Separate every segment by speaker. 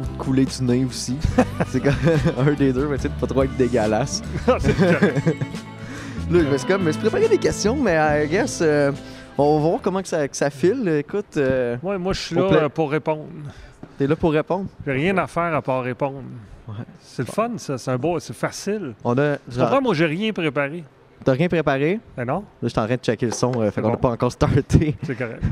Speaker 1: ou de couler du nez aussi. c'est comme un des deux, mais tu sais, de pas trop être dégueulasse. Là, je me suis comme, je me suis préparé des questions, mais I guess, euh, on va voir comment que ça, que ça file. Écoute, euh,
Speaker 2: Ouais, moi, je suis là euh, pour répondre.
Speaker 1: t'es là pour répondre?
Speaker 2: J'ai rien à faire à part répondre.
Speaker 1: Ouais.
Speaker 2: C'est le fun, ça. C'est un beau, c'est facile.
Speaker 1: On a,
Speaker 2: Tu comprends, moi, j'ai rien préparé.
Speaker 1: t'as rien préparé?
Speaker 2: Ben non,
Speaker 1: Là, je suis en train de checker le son, euh, fait qu'on n'a pas encore starté.
Speaker 2: c'est correct.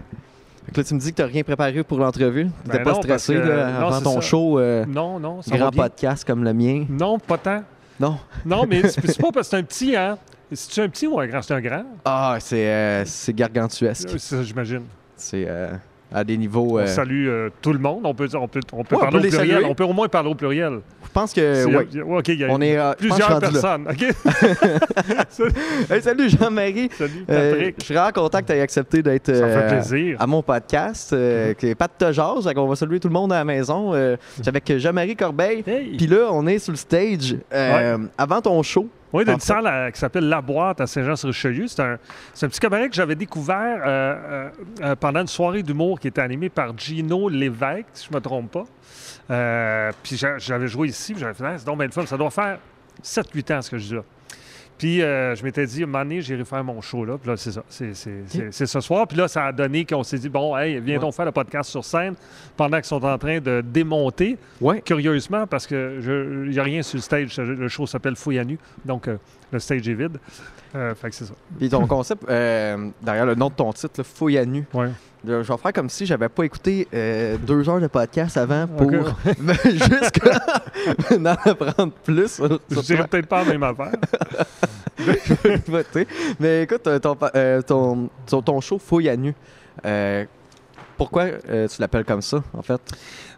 Speaker 1: Là, tu me dis que t'as rien préparé pour l'entrevue. T'étais
Speaker 2: Ben
Speaker 1: pas
Speaker 2: non,
Speaker 1: stressé
Speaker 2: que-
Speaker 1: là,
Speaker 2: non,
Speaker 1: avant ton
Speaker 2: ça.
Speaker 1: show, euh,
Speaker 2: Non, non, ça
Speaker 1: grand podcast comme le mien.
Speaker 2: Non, pas tant.
Speaker 1: Non.
Speaker 2: Non, mais c'est pas parce que c'est un petit, hein? C'est-tu un petit ou un grand? C'est un grand?
Speaker 1: Ah, c'est euh, c'est gargantuesque.
Speaker 2: Ça, J'imagine.
Speaker 1: C'est euh, à des niveaux.
Speaker 2: On
Speaker 1: euh,
Speaker 2: salue euh, tout le monde. On peut, on peut, on peut
Speaker 1: Ouais, on
Speaker 2: parler
Speaker 1: peut
Speaker 2: au pluriel.
Speaker 1: saluer.
Speaker 2: On peut au moins parler au pluriel.
Speaker 1: Je pense que. Ouais.
Speaker 2: y a
Speaker 1: On est. euh,
Speaker 2: plusieurs personnes.
Speaker 1: Hey, salut Jean-Marie.
Speaker 2: Salut, Patrick.
Speaker 1: je suis que tu aies accepté d'être à mon podcast, qui est Pat te jase. Fait qu'on va saluer tout le monde à la maison. C'est avec Jean-Marie Corbeil.
Speaker 2: Hey!
Speaker 1: Puis là, on est sur le stage avant ton show.
Speaker 2: Oui, d'une salle à- qui s'appelle La Boîte à Saint-Jean-sur-Richelieu. C'est un, un petit cabaret que j'avais découvert euh, euh, euh, pendant une soirée d'humour qui était animée par Gino Lévesque, si je ne me trompe pas. Euh, puis j'a- j'avais joué ici, j'avais fait, Ah, c'est donc bien le fun. Ça doit faire 7-8 ans ce que je dis là. Puis euh, je m'étais dit, donné, j'irai faire mon show là. Puis là, c'est ça. C'est, c'est- c'est- ce soir. Puis là, ça a donné qu'on s'est dit, bon, hey, viens
Speaker 1: Ouais.
Speaker 2: donc faire le podcast sur scène pendant qu'ils sont en train de démonter
Speaker 1: Ouais.
Speaker 2: curieusement, parce que il n'y a rien sur le stage. Le show s'appelle Fouille à nu, donc euh, le stage est vide. Euh, fait que c'est ça.
Speaker 1: Puis ton concept, euh, derrière le nom de ton titre, là, Fouille à nu.
Speaker 2: Ouais.
Speaker 1: Je vais faire comme si j'avais pas écouté euh, deux heures de podcast avant pour
Speaker 2: Ok.
Speaker 1: juste apprendre plus sur,
Speaker 2: Je
Speaker 1: sur
Speaker 2: dirais
Speaker 1: toi.
Speaker 2: peut-être pas la même affaire.
Speaker 1: voter. Mais écoute, euh, ton, euh, ton, ton, ton show Fouille à nu, euh, pourquoi tu l'appelles comme ça, en fait?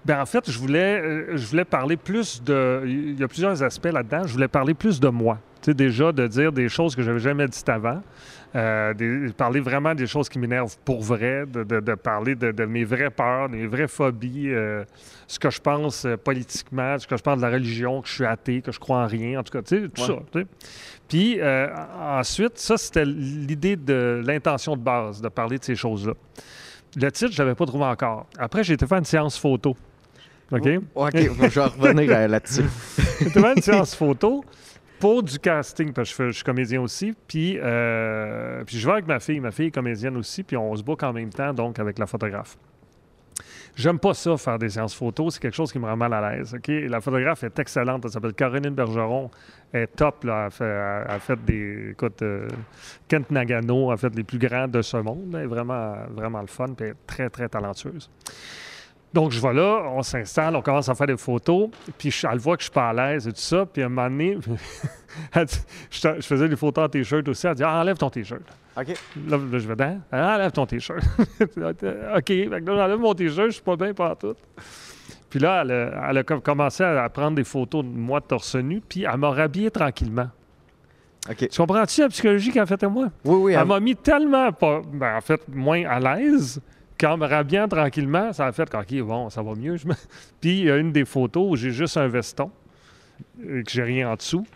Speaker 2: Ben, en fait, je voulais, je voulais parler plus de. Il y a plusieurs aspects là-dedans. Je voulais parler plus de moi. Tu sais, déjà, de dire des choses que j'avais jamais dites avant. Euh, des- parler vraiment des choses qui m'énervent pour vrai, de, de- de parler de, de mes vraies peurs, de mes vraies phobies, euh, ce que je pense euh, politiquement, ce que je pense de la religion, que je suis athée, que je crois en rien, en tout cas, tu sais, tout
Speaker 1: Ouais.
Speaker 2: ça. tu sais. Puis euh, ensuite, ça, c'était l'idée de l'intention de base, de parler de ces choses-là. Le titre, je ne l'avais pas trouvé encore. Après, j'ai été faire une séance photo. OK?
Speaker 1: OK, je vais revenir là-dessus.
Speaker 2: J'ai été faire une séance photo pour du casting, parce que je, suis comédien aussi. Puis, euh, puis je vais avec ma fille. Ma fille est comédienne aussi. Puis on se book en même temps, donc avec la photographe. J'aime pas ça, faire des séances photos. C'est quelque chose qui me rend mal à l'aise. OK? Et la photographe est excellente. Elle s'appelle Caroline Bergeron. Elle est top. Là. Elle, a fait, des. Écoute, euh, Kent Nagano a fait les plus grands de ce monde. Elle est vraiment, vraiment le fun. Puis elle est très, très talentueuse. Donc, je vais là, on s'installe, on commence à faire des photos, puis je, elle voit que je suis pas à l'aise et tout ça, puis à un moment donné, elle dit- je, faisais des photos en t-shirt aussi, elle dit ah, enlève ton t-shirt.
Speaker 1: OK.
Speaker 2: Là, là, je vais dans, ah, enlève ton t-shirt. OK, j'enlève mon t-shirt, je suis pas bien partout. Puis là, elle a, elle a com- commencé à, prendre des photos de moi torse nu, puis elle m'a rhabillé tranquillement. Tu comprends-tu la psychologie qu'elle a faite à moi?
Speaker 1: Oui, oui.
Speaker 2: Elle
Speaker 1: elle-
Speaker 2: m'a mis tellement pas, ben, en fait, moins à l'aise qu'en me tranquillement, ça a fait OK, bon, ça va mieux. Je me- Puis il y a une des photos où j'ai juste un veston, et que j'ai rien en dessous,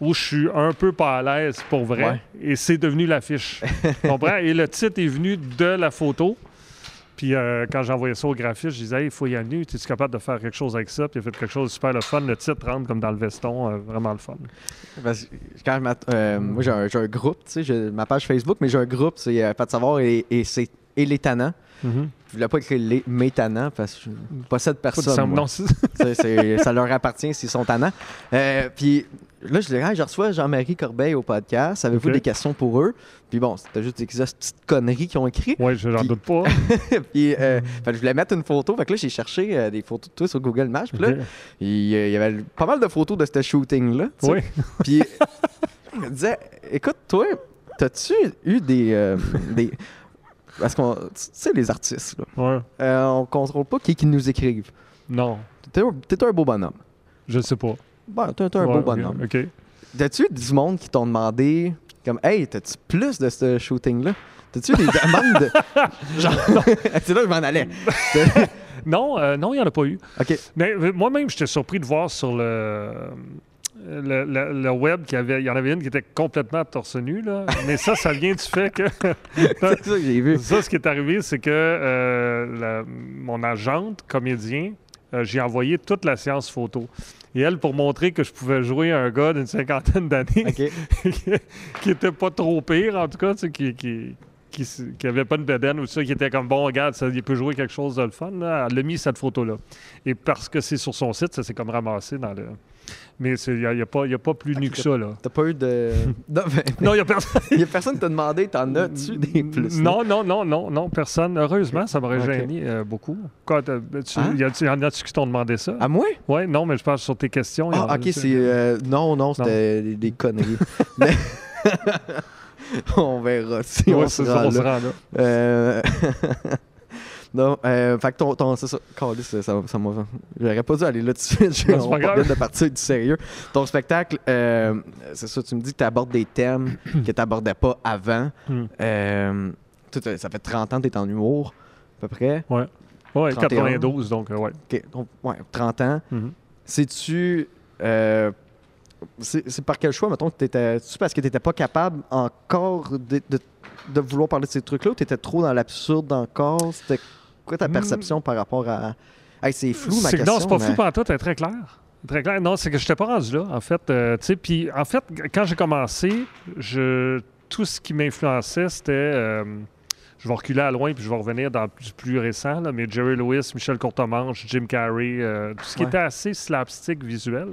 Speaker 2: où je suis un peu pas à l'aise pour vrai,
Speaker 1: Ouais.
Speaker 2: et c'est devenu l'affiche. Tu comprends? Et le titre est venu de la photo. Puis euh, quand j'ai envoyé ça au graphiste, je disais, hey, il faut y aller, es-tu capable de faire quelque chose avec ça? Puis il a fait quelque chose de super le fun. Le titre rentre comme dans le veston, euh, vraiment le fun.
Speaker 1: Parce que quand je m'att- euh, moi, j'ai un, groupe, tu sais, j'ai ma page Facebook, mais j'ai un groupe, c'est Pas de savoir et, et c'est et les tannants. Je voulais pas écrire les mes tannants parce que je possède
Speaker 2: Pas de
Speaker 1: personne.
Speaker 2: non,
Speaker 1: ça leur appartient s'ils sont tannants. Euh, puis là, je dirais, je reçois Jean-Marie Corbeil au podcast. Avez-vous des questions pour eux? Puis bon, c'était juste des petites conneries qu'ils ont écrites.
Speaker 2: ouais, je- j'en doute pas.
Speaker 1: puis euh, je voulais mettre une photo. Fait que là, j'ai cherché euh, des photos de toi sur Google Maps. Puis là, il y, il y avait pas mal de photos de ce shooting-là.
Speaker 2: Oui.
Speaker 1: Puis je me disais, écoute, toi, t'as-tu eu des. euh, des... Parce qu'on. Tu sais, les artistes, là.
Speaker 2: Ouais.
Speaker 1: Euh, on contrôle pas qui, qui nous écrivent.
Speaker 2: Non,
Speaker 1: T'es un, t'es un beau bonhomme.
Speaker 2: je sais pas.
Speaker 1: Bon, t'es un
Speaker 2: Ouais,
Speaker 1: beau bonhomme.
Speaker 2: OK.
Speaker 1: T'as-tu du monde qui t'ont demandé, comme, hey, t'as-tu plus de ce shooting-là? T'as-tu des demandes de. Genre, c'est là que je m'en allais.
Speaker 2: Non, euh, non, il n'y en a pas eu.
Speaker 1: OK.
Speaker 2: Mais euh, moi-même, j'étais surpris de voir sur le, le, le- le web qu'il y, avait, il y en avait une qui était complètement torse nu. Là. Mais ça, ça vient du fait que.
Speaker 1: C'est ça que j'ai vu.
Speaker 2: ça, ce qui est arrivé, c'est que euh, la- mon agente, comédien, euh, j'ai envoyé toute la séance photo. Et elle, pour montrer que je pouvais jouer un gars d'une cinquantaine d'années, qui était pas trop pire, en tout cas, qui, qui, qui, avait pas de bedaine ou ça, qui était comme bon, regarde, ça, il peut jouer quelque chose de le fun. Là. Elle a mis cette photo-là. Et parce que c'est sur son site, ça s'est comme ramassé dans le. Mais il n'y a, a, pas, a, pas plus nu que ça. là.
Speaker 1: T'as pas eu de.
Speaker 2: non, il n'y a personne.
Speaker 1: Il a personne qui t'a demandé, t'en as-tu des plus?
Speaker 2: Non, non, non, non, non, personne. Heureusement, ça m'aurait gêné euh, beaucoup. Quoi, tu, hein? y, en a-tu qui t'ont demandé ça?
Speaker 1: À moi?
Speaker 2: Oui, non, mais je pense sur tes questions.
Speaker 1: Ah, ok, c'est. Euh, non, non, c'était des, des, conneries. mais... on verra si
Speaker 2: ouais,
Speaker 1: on, se
Speaker 2: ça, on se
Speaker 1: là.
Speaker 2: rend là.
Speaker 1: Non, euh, fait que ton, ton c'est ça, ça, ça, ça m'a... J'aurais pas dû aller là
Speaker 2: c'est pas grave.
Speaker 1: de partir du sérieux. Ton spectacle, euh, c'est ça, tu me dis que tu abordes des thèmes que tu n'abordais pas avant.
Speaker 2: Hmm.
Speaker 1: Euh, tout, ça fait 30 ans que tu es en humour, à peu près.
Speaker 2: Ouais. Ouais, 92, donc, euh, ouais.
Speaker 1: OK, donc, ouais, 30 ans.
Speaker 2: Mm-hmm.
Speaker 1: Sais-tu... Euh, c'est par quel choix, mettons, que t'étais. C'est parce que tu n'étais pas capable encore de, de, de, vouloir parler de ces trucs-là ou tu étais trop dans l'absurde encore? C'était quoi ta perception par rapport à. Hey, c'est flou, ma question.
Speaker 2: Non, c'est pas
Speaker 1: mais...
Speaker 2: flou par toi, t'es très clair. Très clair. Non, c'est que je n'étais pas rendu là, en fait. Euh, puis en fait, quand j'ai commencé, je, tout ce qui m'influençait, c'était. Euh, je vais reculer à loin puis je vais revenir dans du plus récent, là, mais Jerry Lewis, Michel Courtemanche, Jim Carrey, euh, tout ce qui
Speaker 1: Ouais.
Speaker 2: était assez slapstick visuel.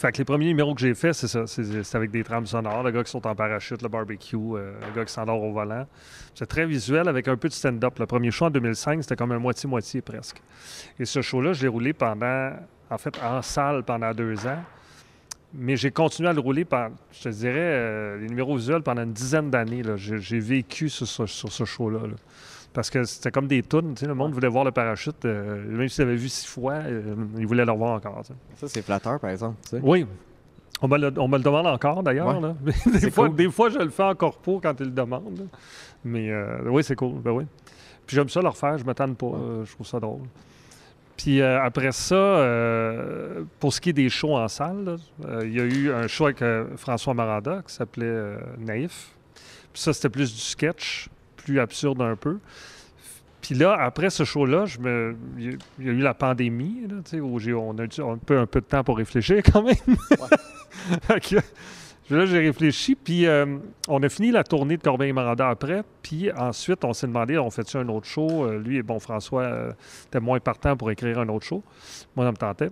Speaker 2: Fait que les premiers numéros que j'ai faits, c'est ça. C'est avec des trames sonores, le gars qui saute en parachute, le barbecue, euh, le gars qui s'endort au volant. C'est très visuel avec un peu de stand-up. Le premier show en 2005, c'était comme un moitié-moitié presque. Et ce show-là, je l'ai roulé pendant, en fait, en salle pendant deux ans. Mais j'ai continué à le rouler, par, je te dirais, euh, les numéros visuels pendant une dizaine d'années. J'ai vécu sur ce, show-là. là. Parce que c'était comme des tunes. tu sais, Le monde voulait voir le parachute. euh, même s'ils avaient vu six fois, euh, ils voulaient le revoir encore.
Speaker 1: Ça, c'est flatteur, par exemple.
Speaker 2: Oui. On me, le, on me le demande encore, d'ailleurs.
Speaker 1: Ouais.
Speaker 2: des, fois,
Speaker 1: cool.
Speaker 2: des fois, je le fais en corpo quand ils le demandent. là. Mais euh, oui, c'est cool. Ben oui. Puis j'aime ça le refaire. Je ne m'attends pas. euh, je trouve ça drôle. Puis euh, après ça, euh, pour ce qui est des shows en salle, il y a eu un show avec François Maranda qui s'appelait Naïf. Puis ça, c'était plus du sketch, plus absurde un peu. Puis là, après ce show-là, je me... il y a- eu la pandémie, là, où on a eu un peu, un peu de temps pour réfléchir quand même. Que, là, j'ai réfléchi, puis euh, on a fini la tournée de Corbeil Maranda après, puis ensuite, on s'est demandé, on fait-tu un autre show? Euh, lui et bon, François euh, était moins partant pour écrire un autre show. Moi, ça me tentait.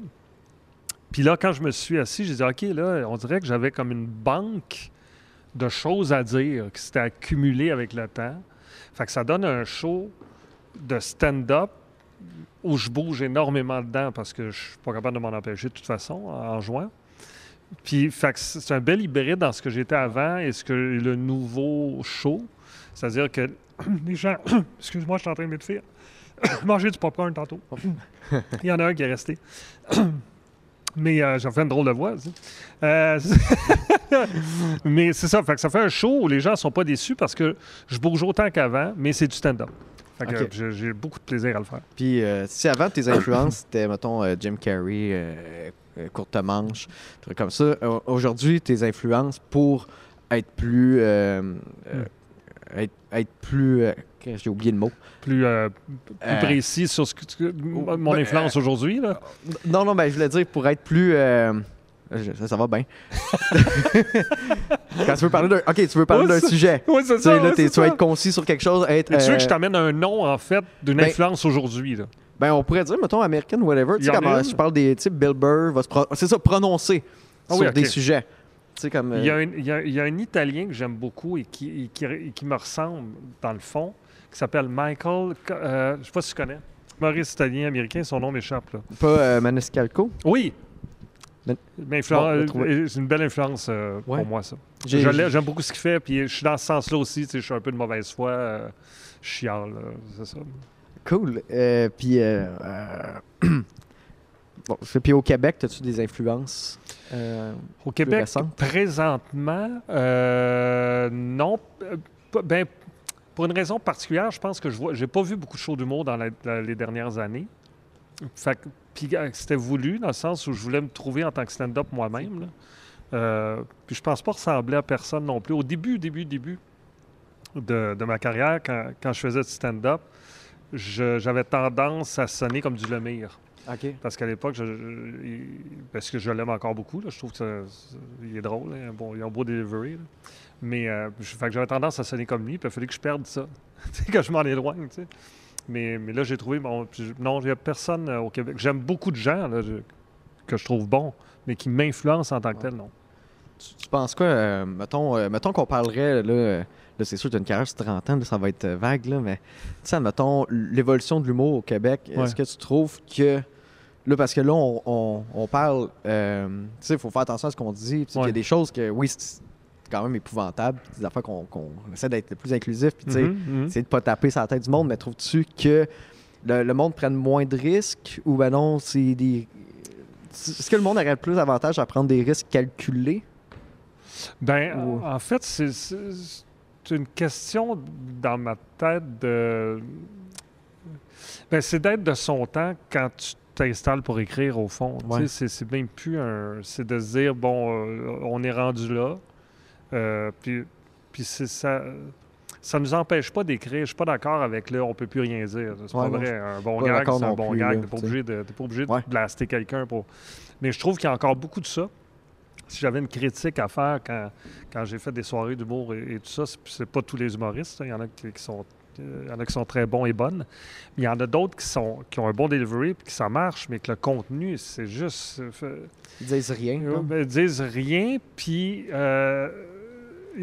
Speaker 2: Puis là, quand je me suis assis, j'ai dit, OK, là, on dirait que j'avais comme une banque de choses à dire qui s'était accumulée avec le temps. Fait que ça donne un show de stand-up où je bouge énormément dedans parce que je suis pas capable de m'en empêcher de toute façon en jouant. Puis, fait que c'est un bel hybride dans ce que j'étais avant et ce que le nouveau show. C'est-à-dire que les gens. Excuse-moi, je suis en train de m'étouffer. Manger du popcorn tantôt. Il y en a un qui est resté. Mais euh, j'en fais une drôle de voix. Euh, mais c'est ça. Fait que ça fait un show où les gens sont pas déçus parce que je bouge autant qu'avant, mais c'est du stand-up. J'ai- beaucoup de plaisir à le faire.
Speaker 1: Puis, euh, si avant tes influences, c'était, mettons, euh, Jim Carrey, euh, Courte Manche, trucs comme ça, aujourd'hui, tes influences pour être plus. euh, être, être plus. Euh, j'ai oublié le mot.
Speaker 2: Plus, euh, plus
Speaker 1: Euh,
Speaker 2: précis sur ce que, que- mon
Speaker 1: ben,
Speaker 2: influence aujourd'hui. là.
Speaker 1: Non, non, ben, je voulais dire pour être plus. euh, je- ça, ça va bien. Quand tu veux parler d'un. Ok, tu veux parler
Speaker 2: Ouais,
Speaker 1: d'un sujet.
Speaker 2: Oui, c'est
Speaker 1: Tu sais,
Speaker 2: ça.
Speaker 1: là,
Speaker 2: ouais,
Speaker 1: tu vas être concis sur quelque chose. Être,
Speaker 2: Mais tu veux que
Speaker 1: euh,
Speaker 2: je t'amène un nom, en fait, d'une
Speaker 1: ben-
Speaker 2: influence aujourd'hui. là?
Speaker 1: Ben, on pourrait dire, mettons, American, whatever. Tu sais, euh,
Speaker 2: une.
Speaker 1: je parle des types, Bill Burr va se pro- C'est ça, prononcer
Speaker 2: Ah
Speaker 1: sur
Speaker 2: oui, ok.
Speaker 1: des sujets. Comme.
Speaker 2: Il y, a
Speaker 1: euh,
Speaker 2: un, il y a- il y a un Italien que j'aime beaucoup et qui, et qui, et qui me ressemble, dans le fond, qui s'appelle Michael. euh, je ne sais pas si tu connais. Maurice italien américain, son nom m'échappe. là.
Speaker 1: Pas euh, Maniscalco?
Speaker 2: Oui!
Speaker 1: Ben-
Speaker 2: Mais
Speaker 1: Bon,
Speaker 2: euh, c'est une belle influence euh,
Speaker 1: Ouais.
Speaker 2: pour moi, ça.
Speaker 1: J'ai-
Speaker 2: Je l'ai- J'aime beaucoup ce qu'il fait, puis je suis dans ce sens-là aussi. tu sais, Je suis un peu de mauvaise foi. euh, je chiale, là, c'est ça.
Speaker 1: Cool. Euh, puis. euh, euh, bon, puis au Québec, as-tu des influences euh,
Speaker 2: Au Québec,
Speaker 1: récentes?
Speaker 2: présentement, euh, non. Ben, pour une raison particulière, je pense que je j'ai pas vu beaucoup de shows d'humour dans, dans les dernières années. Puis euh, c'était voulu dans le sens où je voulais me trouver en tant que stand-up moi-même. Euh, puis je pense pas ressembler à personne non plus. Au début, début, début de, ma carrière, quand, quand je faisais du stand-up, j'avais tendance à sonner comme du Lemire. Parce qu'à l'époque, je, parce que je l'aime encore beaucoup, là, je trouve qu'il est drôle, hein, bon, il a un beau delivery. là. Mais euh, j'avais tendance à sonner comme lui, puis il a fallu que je perde ça, que je m'en éloigne. tu sais. Mais, mais là, j'ai trouvé, bon, puis je- non, il n'y a personne euh, au Québec. J'aime beaucoup de gens là, je- que je trouve bons, mais qui m'influencent en tant que tel, non.
Speaker 1: Tu, tu penses quoi, euh, mettons, euh, mettons qu'on parlerait, là, là c'est sûr, tu as une carrière sur 30 ans, là, ça va être euh, vague, là, mais tu sais, mettons, l'évolution de l'humour au Québec, est-ce que tu trouves que, là, parce que là, on, on- on parle, euh, tu sais, il faut faire attention à ce qu'on dit, il y a des choses que, oui, c'est quand même épouvantable, des affaires qu'on qu'on essaie d'être le plus inclusif, puis tu sais,
Speaker 2: Mhm, mhm.
Speaker 1: c'est de pas taper sur la tête du monde, mais trouves-tu que le, le monde prenne moins de risques ou ben non, c'est des. Est-ce que le monde aurait plus d'avantage à prendre des risques calculés?
Speaker 2: Ben,
Speaker 1: Ou-
Speaker 2: en fait, c'est une question dans ma tête de. Ben, c'est d'être de son temps quand tu t'installes pour écrire, au fond.
Speaker 1: Ouais.
Speaker 2: C'est même plus un. C'est de se dire, bon, euh, on est rendu là. euh, puis puis c'est ça. Ça nous empêche pas d'écrire. Je suis pas d'accord avec le on peut plus rien dire. C'est
Speaker 1: Ouais,
Speaker 2: pas
Speaker 1: non,
Speaker 2: vrai. Un bon gag, c'est un bon
Speaker 1: plus,
Speaker 2: gag. T'es pas obligé de, pas obligé de
Speaker 1: Ouais.
Speaker 2: blaster quelqu'un pour. Mais je trouve qu'il y a encore beaucoup de ça. Si j'avais une critique à faire quand, quand j'ai fait des soirées d'humour et, et tout ça, c'est, pas tous les humoristes. hein. Il y en a qui, qui sont. euh, Il y en a qui sont très bons et bonnes. Mais il y en a d'autres qui, sont, qui ont un bon delivery et que ça marche, mais que le contenu, c'est juste.
Speaker 1: Ils disent rien.
Speaker 2: euh, ben, ils disent rien, puis euh,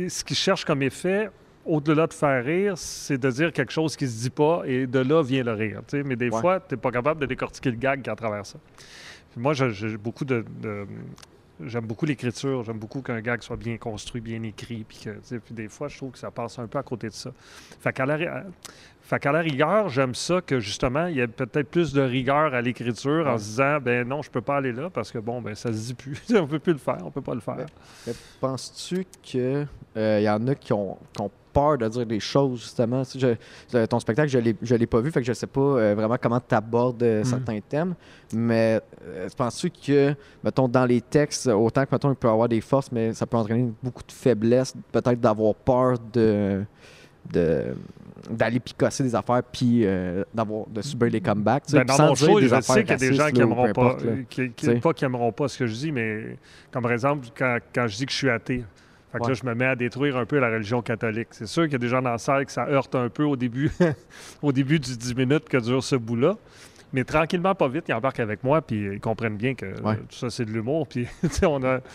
Speaker 2: ce qu'ils cherchent comme effet, au-delà de faire rire, c'est de dire quelque chose qui se dit pas, et de là vient le rire. Mais des
Speaker 1: Ouais.
Speaker 2: fois, tu n'es pas capable de décortiquer le gag qui à travers ça. Puis moi, j'ai- j'ai beaucoup de... de- J'aime beaucoup l'écriture, j'aime beaucoup qu'un gag soit bien construit, bien écrit, puis que, puis des fois, je trouve que ça passe un peu à côté de ça. Fait qu'à la, fait qu'à la rigueur, j'aime ça que justement, il y a peut-être plus de rigueur à l'écriture en se disant, ben non, je peux pas aller là parce que bon, ben ça se dit plus. on peut plus le faire, on peut pas le faire.
Speaker 1: Ben, Mais penses-tu qu'il y en a qui ont, qui ont peur de dire des choses, justement? Je- je- ton spectacle, je l'ai- je l'ai pas vu, fait que je sais pas euh, vraiment comment tu abordes
Speaker 2: Mm.
Speaker 1: certains thèmes. Mais euh, penses-tu que, mettons, dans les textes, autant que, mettons, il peut avoir des forces, mais ça peut entraîner beaucoup de faiblesse, peut-être d'avoir peur de de- d'aller picasser des affaires puis euh, d'avoir de subir les comebacks
Speaker 2: Ben, dans mon show,
Speaker 1: des
Speaker 2: je sais qu'il y a des gens qui
Speaker 1: là, ou
Speaker 2: aimeront
Speaker 1: peu
Speaker 2: pas,
Speaker 1: importe,
Speaker 2: qui, qui- pas qui aimeront pas ce que je dis, mais comme par exemple quand, quand je dis que je suis athée. Fait que
Speaker 1: Ouais.
Speaker 2: là, je me mets à détruire un peu la religion catholique. C'est sûr qu'il y a des gens dans la salle que ça heurte un peu au début, au début du 10 minutes que dure ce bout-là. Mais tranquillement, pas vite, ils embarquent avec moi, puis ils comprennent bien que
Speaker 1: Ouais.
Speaker 2: tout ça, c'est de l'humour. Puis, tu sais, on a. Tout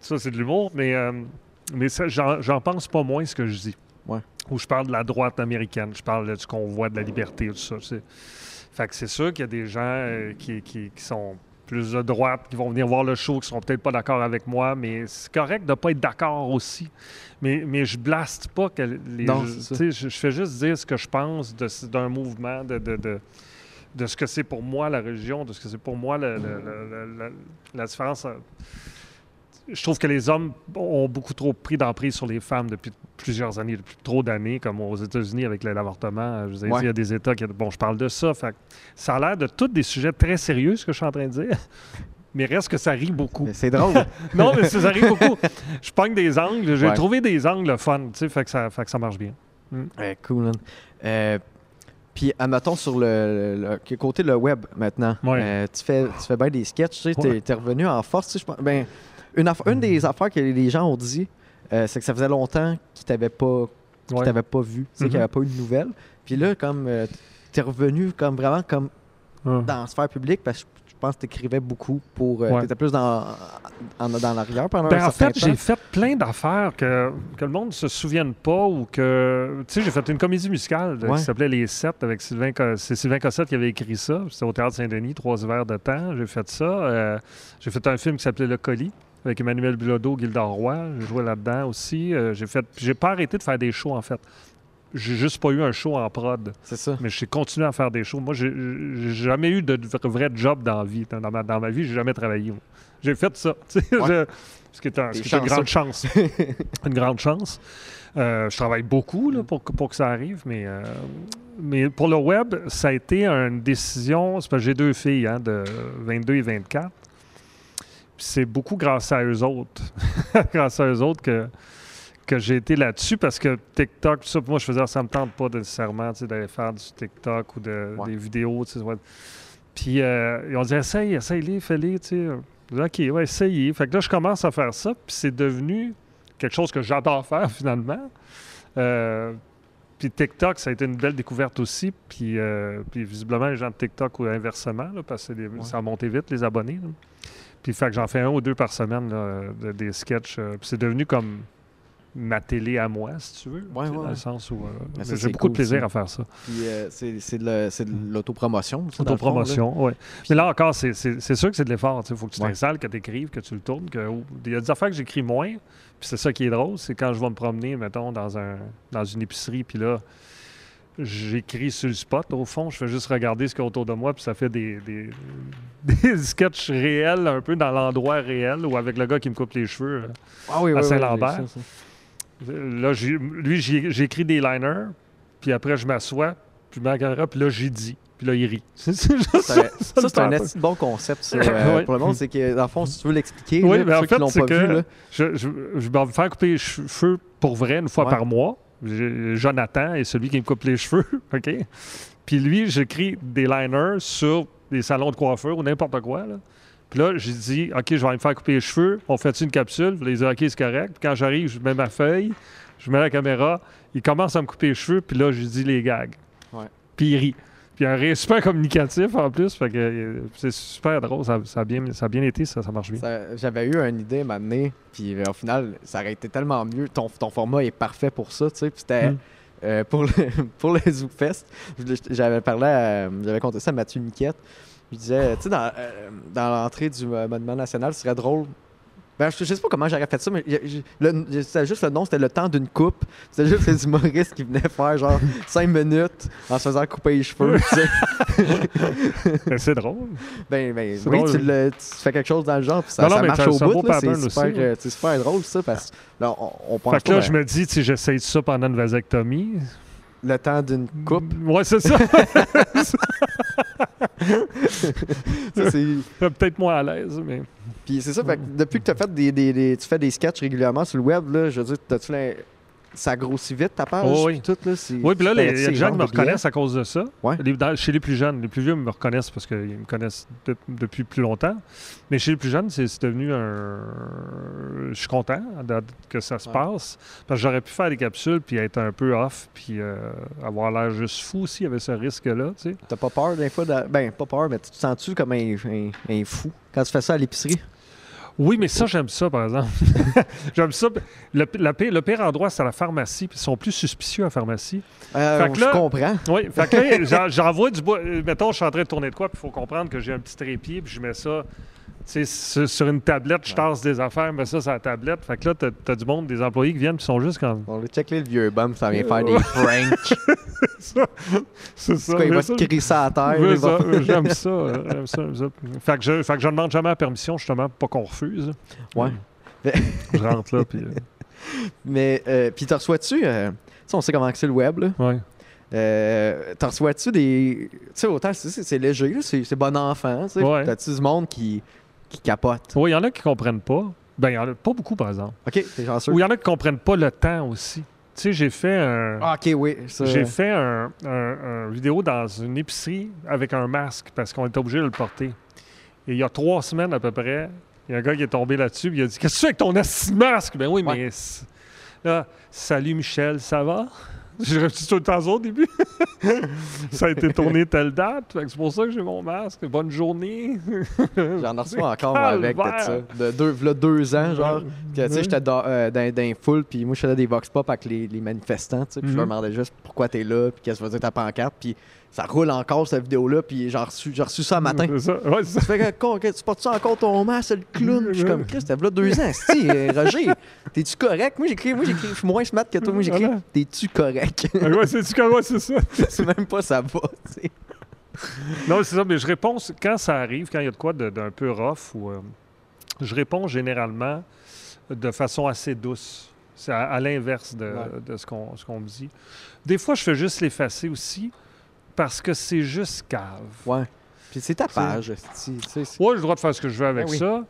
Speaker 2: ça, c'est de l'humour, mais, euh, mais j'en j'en pense pas moins ce que je dis.
Speaker 1: Ouais.
Speaker 2: Ou je parle de la droite américaine, je parle de- du convoi de la liberté, tout ça. c'est- Fait que c'est sûr qu'il y a des gens euh, qui, qui- qui sont plus de droite, qui vont venir voir le show, qui seront peut-être pas d'accord avec moi, mais c'est correct de pas être d'accord aussi. Mais, mais je blaste pas que les
Speaker 1: Non,
Speaker 2: je, je, fais juste dire ce que je pense d'un mouvement, de, de, de, de ce que c'est pour moi la religion, de ce que c'est pour moi le- le- le- le- le- la différence. Je trouve que les hommes ont beaucoup trop pris d'emprise sur les femmes depuis plusieurs années, depuis trop d'années, comme aux États-Unis avec l'avortement. Je vous ai
Speaker 1: Ouais.
Speaker 2: dit, il y a des États qui... Bon, je parle de ça. Fait ça a l'air de tous des sujets très sérieux, ce que je suis en train de dire. Mais reste que ça rit beaucoup.
Speaker 1: C'est drôle
Speaker 2: Non, mais ça rit beaucoup. Je pogne des angles. J'ai
Speaker 1: Ouais.
Speaker 2: trouvé des angles fun, tu sais, fait que ça, fait que ça marche bien.
Speaker 1: Ouais, cool. Euh, puis, admettons, sur le, le- le- côté le web, maintenant,
Speaker 2: Ouais.
Speaker 1: euh, tu, fais, tu fais bien des sketchs, tu sais, t'es,
Speaker 2: Ouais.
Speaker 1: t'es revenu en force, tu sais, je pense. Ben, une, des affaires que les gens ont dit, euh, c'est que ça faisait longtemps qu'ils t'avaient pas, qu'ils
Speaker 2: Ouais.
Speaker 1: t'avaient pas vu, tu sais, qu'il n'y avait pas eu de nouvelles. Puis là, comme, euh, t'es revenu comme vraiment comme dans la sphère publique, parce que je pense que t'écrivais beaucoup pour... euh,
Speaker 2: Ouais.
Speaker 1: T'étais plus dans, en, dans l'arrière pendant
Speaker 2: Ben,
Speaker 1: un
Speaker 2: en
Speaker 1: certain
Speaker 2: fait,
Speaker 1: temps.
Speaker 2: j'ai fait plein d'affaires que, que le monde ne se souvienne pas ou que. Tu sais, j'ai fait une comédie musicale euh,
Speaker 1: Ouais.
Speaker 2: qui s'appelait Les Sept avec Sylvain. Co- C'est Sylvain Cossette qui avait écrit ça. C'était au Théâtre Saint-Denis, trois hivers de temps. J'ai fait ça. Euh, j'ai fait un film qui s'appelait Le Colis avec Emmanuel Bilodeau, Gilda Roy. J'ai joué là-dedans aussi. Euh, j'ai fait. puis J'ai pas arrêté de faire des shows, en fait. J'ai juste pas eu un show en prod.
Speaker 1: C'est ça.
Speaker 2: Mais j'ai continué à faire des shows. Moi, j'ai jamais eu de vrai job dans la vie. Dans ma, dans ma vie, j'ai jamais travaillé. J'ai fait ça.
Speaker 1: Ouais.
Speaker 2: je- ce qui est, un- ce
Speaker 1: T'es
Speaker 2: qui est une grande chance. une grande chance. Euh, je travaille beaucoup là, pour, que- pour que ça arrive, mais, euh, mais pour le web, ça a été une décision. C'est parce que j'ai deux filles hein, de 22 et 24. C'est beaucoup grâce à eux autres. grâce à eux autres que, que j'ai été là-dessus parce que TikTok, tout ça, moi, je faisais ça me tente pas nécessairement d'aller faire du TikTok ou de,
Speaker 1: Ouais.
Speaker 2: des vidéos. ouais. Puis euh, ils ont dit essaye, essaye-les, fais-les. OK, ouais, essayez. Fait que là, je commence à faire ça, puis c'est devenu quelque chose que j'adore faire finalement. Euh, puis TikTok, ça a été une belle découverte aussi. Puis, euh, puis visiblement, les gens de TikTok ou inversement, là, parce que ça a monté vite, les abonnés. là. Puis fait que j'en fais un ou deux par semaine, là, de- des sketchs. euh, puis c'est devenu comme ma télé à moi, si tu veux.
Speaker 1: Ouais, ouais,
Speaker 2: Dans le sens où euh, j'ai beaucoup de plaisir à faire ça.
Speaker 1: Puis euh, c'est de l'autopromotion.
Speaker 2: Autopromotion, oui. Mais là encore, c'est- sûr que c'est de l'effort. Il faut que tu
Speaker 1: Ouais.
Speaker 2: t'installes, que tu écrives, que tu le tournes. Que, il y a des affaires que j'écris moins. Puis c'est ça qui est drôle, c'est quand je vais me promener, mettons, dans, un, dans une épicerie, puis là, j'écris sur le spot. Au fond, je fais juste regarder ce qu'il y a autour de moi, puis ça fait des, des, des sketchs réels, un peu dans l'endroit réel, ou avec le gars qui me coupe les cheveux.
Speaker 1: Ah oui,
Speaker 2: à
Speaker 1: oui,
Speaker 2: Saint-Lambert. Là, lui, j'ai- j'écris des liners, puis après, je m'assois, puis la caméra, puis là, j'ai dit. Puis là, il rit. C'est ça.
Speaker 1: Ça, ça,
Speaker 2: me
Speaker 1: c'est un assez bon concept ça, euh, pour le monde. C'est que, dans le fond, si tu veux l'expliquer,
Speaker 2: Oui,
Speaker 1: là,
Speaker 2: mais
Speaker 1: pour
Speaker 2: en
Speaker 1: ceux qui
Speaker 2: fait,
Speaker 1: l'ont pas
Speaker 2: que
Speaker 1: vu, là,
Speaker 2: je, je, je vais me faire couper les cheveux pour vrai une fois
Speaker 1: Ouais.
Speaker 2: par mois. J'ai- Jonathan est celui qui me coupe les cheveux, OK? Puis lui, j'écris des liners sur des salons de coiffure ou n'importe quoi, là. Puis là, j'ai dit, OK, je vais aller me faire couper les cheveux. On fait une capsule? Puis dit, OK, c'est correct. Puis quand j'arrive, je mets ma feuille, je mets la caméra. Il commence à me couper les cheveux. Puis là, je dis les gags.
Speaker 1: Ouais.
Speaker 2: Puis il rit. Puis un rire super communicatif en plus. Fait que euh, c'est super drôle. Ça, ça a bien, ça a bien été, ça, ça marche bien.
Speaker 1: j'avais eu une idée à m'amener, puis euh, au final, ça aurait été tellement mieux. Ton, ton format est parfait pour ça, tu sais. Puis c'était
Speaker 2: Mm.
Speaker 1: euh, pour, le, pour le J'avais parlé à, J'avais conté ça à Mathieu Niquette. Je disais, tu sais, dans, euh, dans l'entrée du Monument National, ce serait drôle. Ben, je, je sais pas comment j'aurais fait ça, mais c'était juste le nom, c'était le temps d'une coupe. C'était juste les humoristes qui venaient faire genre 5 minutes en se faisant couper les cheveux.
Speaker 2: c'est drôle.
Speaker 1: Ben, ben
Speaker 2: C'est
Speaker 1: oui,
Speaker 2: drôle.
Speaker 1: tu, le- tu fais quelque chose dans le genre, puis ça,
Speaker 2: Non, non,
Speaker 1: ça marche au bout. C'est super, euh, c'est super drôle, ça, parce que là, on, on pense
Speaker 2: Fait que là,
Speaker 1: pas,
Speaker 2: je
Speaker 1: ben,
Speaker 2: me dis, si j'essaye ça pendant une vasectomie.
Speaker 1: Le temps d'une coupe.
Speaker 2: Ouais, c'est ça.
Speaker 1: ça, c'est-
Speaker 2: Peut-être moins à l'aise, mais.
Speaker 1: Puis c'est ça, fait que depuis que as fait des, des- des- tu fais des sketchs régulièrement sur le web, là, je veux dire, t'as-tu l'im- ça grossit vite ta page?
Speaker 2: Oh oui.
Speaker 1: Tout, là,
Speaker 2: Oui, puis là, les- il y a
Speaker 1: c'est
Speaker 2: des gens qui me reconnaissent à cause de ça.
Speaker 1: Ouais.
Speaker 2: Les- dans- chez les plus jeunes, les plus vieux me reconnaissent parce qu'ils me connaissent de- depuis plus longtemps. Mais chez les plus jeunes, c'est c'est devenu un. Je suis content de- que ça se
Speaker 1: Ouais.
Speaker 2: passe. Parce que j'aurais pu faire des capsules puis être un peu off puis euh, avoir l'air juste fou s'il y avait ce risque-là, tu sais.
Speaker 1: T'as pas peur des fois? de- Ben, pas peur, mais tu te sens-tu comme un, un- un fou quand tu fais ça à l'épicerie?
Speaker 2: Oui, mais ça, j'aime ça, par exemple. j'aime ça. Le, la pire, le pire endroit, c'est à la pharmacie. Ils sont plus suspicieux à la pharmacie.
Speaker 1: Euh,
Speaker 2: Fait que
Speaker 1: je comprends.
Speaker 2: Oui, fait que j'envoie du bois. euh, Mettons, je suis en train de tourner de quoi, puis il faut comprendre que j'ai un petit trépied, puis je mets ça. Sur, une tablette, je tasse des affaires, mets ça sur la tablette. Fait que là, t'as as du monde, des employés qui viennent, puis sont juste comme.
Speaker 1: On va checker le vieux bum, ça vient faire des pranks.
Speaker 2: C'est ça.
Speaker 1: Quoi, il
Speaker 2: mais
Speaker 1: va crier ça à terre.
Speaker 2: J'aime ça, euh, j'aime ça. Fait que je, fait que je demande jamais la permission, justement, pour pas qu'on refuse.
Speaker 1: Ouais.
Speaker 2: Je rentre là, puis. euh,
Speaker 1: Mais, euh, puis t'en reçois-tu... euh, tu sais, on sait comment c'est le web, là.
Speaker 2: ouais.
Speaker 1: Euh, T'en reçois-tu des. Tu sais, autant c'est- léger, c'est bon enfant.
Speaker 2: Ouais.
Speaker 1: T'as-tu du monde qui, qui capote?
Speaker 2: Oui, il y en a qui comprennent pas. Ben, il y en a pas beaucoup, par exemple.
Speaker 1: Ok, t'es chanceux.
Speaker 2: Ou il y en a qui comprennent pas le temps aussi. Tu sais, j'ai fait un.
Speaker 1: Ah, ok, oui.
Speaker 2: J'ai fait un, un- un vidéo dans une épicerie avec un masque parce qu'on était obligé de le porter. Et il y a trois semaines à peu près, il y a un gars qui est tombé là-dessus et il a dit Qu'est-ce que tu fais avec ton masque Ben oui,
Speaker 1: Ouais.
Speaker 2: mais. Là, salut Michel, ça va? J'ai réussi tout le temps au début. ça a été tourné telle date. C'est pour ça que j'ai mon masque. Bonne journée.
Speaker 1: J'en reçois encore moi, avec de ça. De deux, deux ans, genre. Tu sais, j'étais dans, euh, dans, dans les foules, puis moi, je faisais des vox pop avec les, les manifestants, je leur
Speaker 2: Mhm.
Speaker 1: demandais juste pourquoi t'es là, puis qu'est-ce que faisait ta pancarte, puis ça roule encore, cette vidéo-là, puis j'ai reçu, ça un matin.
Speaker 2: C'est ça. Ouais, ça.
Speaker 1: Tu fais que, con, tu portes-ça encore ton masque, le clown? Puis Je suis comme, Chris, t'as là deux ans, si, Roger, t'es-tu correct? Moi, j'écris, moi, j'écris, je suis moins smart que toi, moi, j'écris,
Speaker 2: Voilà.
Speaker 1: t'es-tu correct?
Speaker 2: Ouais, c'est du ouais, c'est ça.
Speaker 1: c'est même pas ça va, tu sais.
Speaker 2: Non, c'est ça, mais je réponds quand ça arrive, quand il y a de quoi d'un peu rough, ou, euh, je réponds généralement de façon assez douce. C'est à, à l'inverse de,
Speaker 1: Ouais.
Speaker 2: de ce qu'on ce qu'on me dit. Des fois, je fais juste l'effacer aussi parce que c'est juste cave.
Speaker 1: Ouais. Puis c'est ta page,
Speaker 2: Ouais, j'ai le droit de faire ce que je veux avec
Speaker 1: Ben oui.
Speaker 2: ça.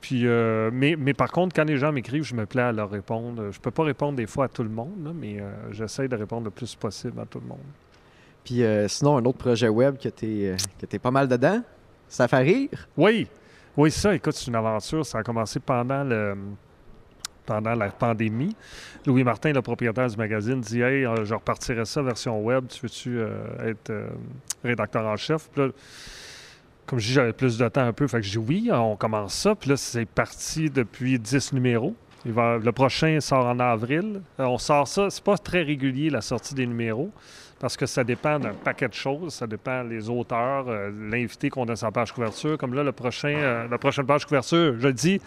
Speaker 2: Puis, euh, mais, mais par contre, quand les gens m'écrivent, je me plais à leur répondre. Je peux pas répondre des fois à tout le monde, là, mais euh, j'essaie de répondre le plus possible à tout le monde.
Speaker 1: Puis euh, sinon, un autre projet web que tu es, pas mal dedans, ça fait rire.
Speaker 2: Oui, oui, ça, écoute, c'est une aventure. Ça a commencé pendant le pendant la pandémie. Louis Martin, le propriétaire du magazine, dit Hey, euh, je repartirai ça version web, tu veux-tu euh, être euh, rédacteur en chef? Puis là, comme je dis, j'avais plus de temps un peu, fait que je dis oui, on commence ça. Puis là, c'est parti depuis 10 numéros. Il va, le prochain sort en avril. on sort ça, c'est pas très régulier la sortie des numéros parce que ça dépend d'un paquet de choses. Ça dépend des auteurs, l'invité qu'on a sur page couverture. Comme là, le prochain, la prochaine page couverture, je dis,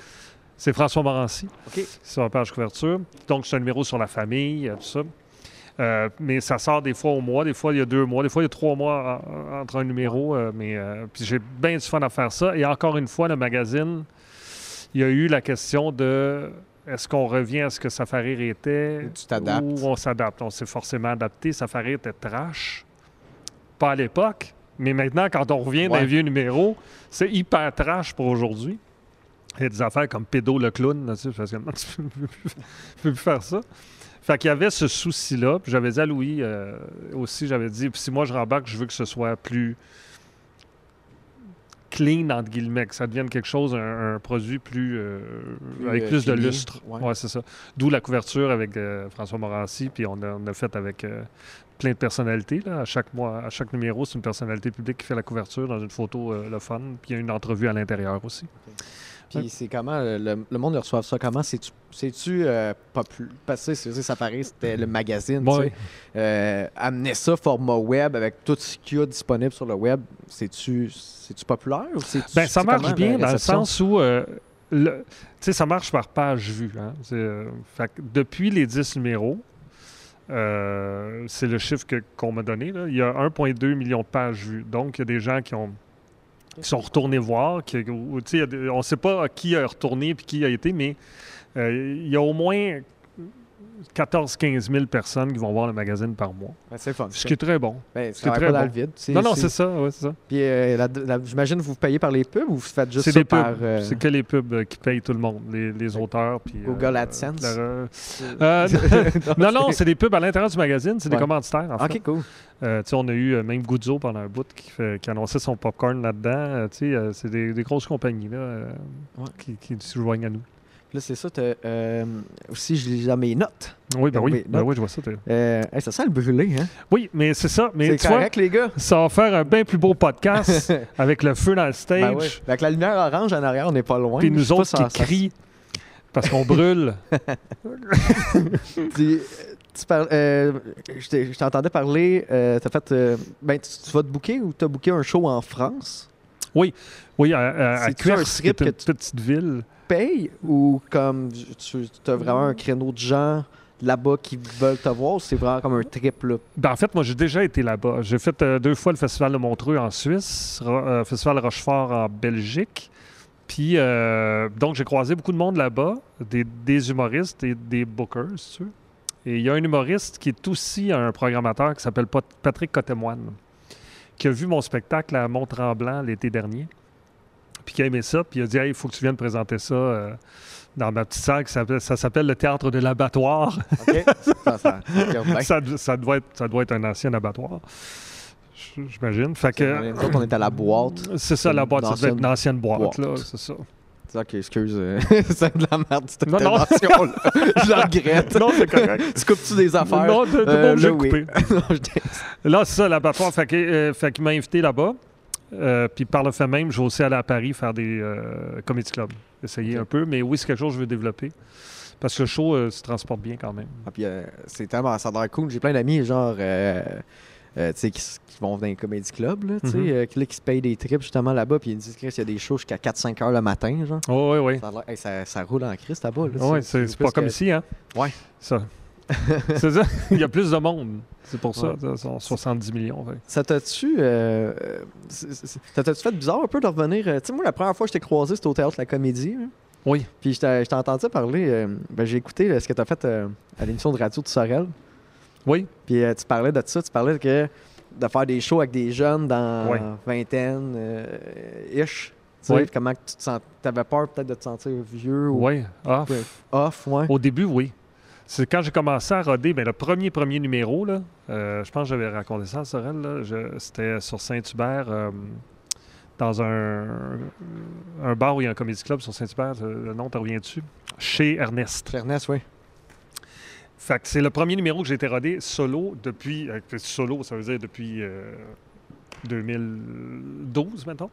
Speaker 2: c'est François Morancy,
Speaker 1: OK.
Speaker 2: sur la page couverture. Donc, c'est un numéro sur la famille, euh, tout ça. Euh, mais ça sort des fois au mois, des fois il y a deux mois, des fois il y a trois mois entre un numéro. Euh, mais puis j'ai bien du fun à faire ça. Et encore une fois, le magazine, il y a eu la question de est-ce qu'on revient à ce que Safari était?
Speaker 1: Tu t'adaptes.
Speaker 2: ou on s'adapte. On s'est forcément adapté. Safari était trash. Pas à l'époque, mais maintenant, quand on revient d'un vieux numéro, c'est hyper trash pour aujourd'hui. Il y a des affaires comme Pédo le clown, là, tu sais, parce que tu peux, peux plus faire ça. Fait qu'il y avait ce souci-là. Puis j'avais dit à Louis euh, aussi, j'avais dit, si moi je rembarque, je veux que ce soit plus clean, entre guillemets, que ça devienne quelque chose, un, produit plus, euh, avec
Speaker 1: euh,
Speaker 2: plus de lustre.
Speaker 1: ouais.
Speaker 2: Ouais, c'est ça. D'où la couverture avec euh, François Morancy, puis on a, on a fait avec plein de personnalités. Là. À chaque mois, à chaque numéro, c'est une personnalité publique qui fait la couverture dans une photo, le fun. Puis il y a une entrevue à l'intérieur aussi.
Speaker 1: Puis c'est comment, euh, le, le monde reçoit ça comment? C'est-tu, c'est-tu euh, populaire? Parce que ça paraît, c'était le magazine, tu sais. Euh, amener ça format web avec tout ce qu'il y a disponible sur le web, c'est-tu, c'est-tu populaire ou c'est
Speaker 2: Ben, ça marche
Speaker 1: comment,
Speaker 2: bien dans le sens où, euh, le- tu sais, ça marche par page vue. hein. Fait que depuis les 10 numéros, c'est le chiffre que- qu'on m'a donné. là, Il y a 1,2 million de pages vues. Donc, il y a des gens qui ont qui sont retournés voir. On ne sait pas qui a retourné et qui a été, mais euh, il y a au moins 14-15 000 personnes qui vont voir le magazine par mois.
Speaker 1: Ben, c'est fun.
Speaker 2: Ce qui est très bon.
Speaker 1: Ben,
Speaker 2: ce qui est très
Speaker 1: pas dans
Speaker 2: bon.
Speaker 1: le vide.
Speaker 2: Non, non, c'est ça. ouais, ça.
Speaker 1: Puis euh, j'imagine que vous payez par les pubs ou vous faites juste ça
Speaker 2: des pubs.
Speaker 1: par... euh,
Speaker 2: C'est que les pubs euh, qui payent tout le monde, les, les auteurs. Puis,
Speaker 1: Google AdSense?
Speaker 2: non, non, c'est des pubs à l'intérieur du magazine, c'est des commanditaires. En fait.
Speaker 1: Ok, cool.
Speaker 2: Euh, on a eu euh, même Guzzo pendant un bout qui, fait- qui annonçait son popcorn là-dedans. Euh, c'est des, des grosses compagnies là,
Speaker 1: Ouais.
Speaker 2: qui, qui se joignent à nous.
Speaker 1: Là, c'est ça. euh, aussi, je lis dans mes notes.
Speaker 2: Oui, ben oui, ben oui, je vois ça.
Speaker 1: Euh, hey, ça sent le brûlé, hein?
Speaker 2: Oui, mais c'est ça. Mais
Speaker 1: C'est
Speaker 2: tu vois,
Speaker 1: correct, les gars?
Speaker 2: ça va faire un bien plus beau podcast avec le feu dans le stage.
Speaker 1: Ben. Avec la lumière orange en arrière, on n'est pas loin.
Speaker 2: Puis nous autres qui
Speaker 1: ça-
Speaker 2: crient parce qu'on brûle.
Speaker 1: Tu, tu parles- euh, je t'entendais parler, euh, t'as fait, euh, ben, tu, tu vas te booker ou t'as booké un show en France?
Speaker 2: Oui, à, à, à Cuers, qui est une
Speaker 1: que
Speaker 2: petite ville.
Speaker 1: Paye ou comme tu as vraiment un créneau de gens là-bas qui veulent te voir ou c'est vraiment comme un trip là?
Speaker 2: Ben, en fait, moi, j'ai déjà été là-bas. J'ai fait euh, deux fois le Festival de Montreux en Suisse, Ro- euh, Festival Rochefort en Belgique. Puis, euh, donc, j'ai croisé beaucoup de monde là-bas, des, des humoristes et des bookers, si tu veux. Et il y a un humoriste qui est aussi un programmateur qui s'appelle Pat- Patrick Cotemoine, qui a vu mon spectacle à Mont-Tremblant l'été dernier, puis qui a aimé ça, puis il a dit Hey, il faut que tu viennes présenter ça euh, dans ma petite salle, s'appelle- ça s'appelle le Théâtre de l'abattoir.
Speaker 1: Ça, ça,
Speaker 2: ça, ça doit être, ça doit être un ancien abattoir. J'imagine. Fait que.
Speaker 1: Autres, on est à la boîte.
Speaker 2: C'est ça, la boîte. Ça doit être une ancienne boîte,
Speaker 1: boîte.
Speaker 2: là. C'est ça.
Speaker 1: Ok, excuse. euh, c'est de la merde, cette
Speaker 2: Non, non.
Speaker 1: je la regrette.
Speaker 2: Non, c'est correct.
Speaker 1: tu coupes-tu des affaires?
Speaker 2: Non, t'es t'es
Speaker 1: Euh, là,
Speaker 2: de
Speaker 1: oui.
Speaker 2: couper.
Speaker 1: Non, je t'ai-
Speaker 2: Là, c'est ça, l'abattoir. Fait euh, fait qu'il m'a invité là-bas. Euh, puis par le fait même, je vais aussi aller à Paris faire des euh, comedy clubs. Essayer un peu. Mais oui, c'est quelque chose que je veux développer. Parce que le show se transporte bien quand même.
Speaker 1: Ah, puis, c'est tellement, ça a l'air cool. J'ai plein d'amis, genre, euh, tu sais, qui, qui vont dans les comedy clubs, là, tu sais, euh, qui, là, qui se payent des trips justement là-bas, puis ils disent qu'il y a des shows jusqu'à 4-5 heures le matin, genre.
Speaker 2: Oh, oui, oui.
Speaker 1: Ça, hey, ça, ça roule en crise là-bas. Là,
Speaker 2: Oui, c'est pas comme ici, hein?
Speaker 1: Ouais.
Speaker 2: Ça. c'est ça. Il y a plus de monde. C'est pour ça.
Speaker 1: Ouais.
Speaker 2: ça, sont 70 millions. fait.
Speaker 1: Ça t'a-tu euh, euh, ça t'a-tu fait bizarre un peu de revenir? euh, Tu sais, moi, la première fois que je t'ai croisé, c'était au Théâtre de la Comédie. hein.
Speaker 2: Oui.
Speaker 1: Puis je t'ai entendu parler, euh, ben, j'ai écouté ce que tu as fait euh, à l'émission de radio de Sorel.
Speaker 2: Oui.
Speaker 1: Puis euh, tu parlais de ça, tu parlais que de faire des shows avec des jeunes dans
Speaker 2: Ouais.
Speaker 1: vingtaine, euh, ish.
Speaker 2: Ouais.
Speaker 1: comment tu te sens. T'avais peur peut-être de te sentir vieux ou
Speaker 2: Oui, off.
Speaker 1: Ouais. off, ouais.
Speaker 2: Au début, oui. C'est quand j'ai commencé à roder, ben, le premier premier numéro, là, euh, je pense que j'avais raconté ça à Sorel, là, je- c'était sur Saint-Hubert, euh, dans un, un bar où il y a un comédie club sur Saint-Hubert, le nom, t'en reviens dessus? Chez Ernest.
Speaker 1: Ernest, oui.
Speaker 2: Fait que c'est le premier numéro que j'ai été rodé solo depuis. euh, solo, ça veut dire depuis euh, 2012, mettons.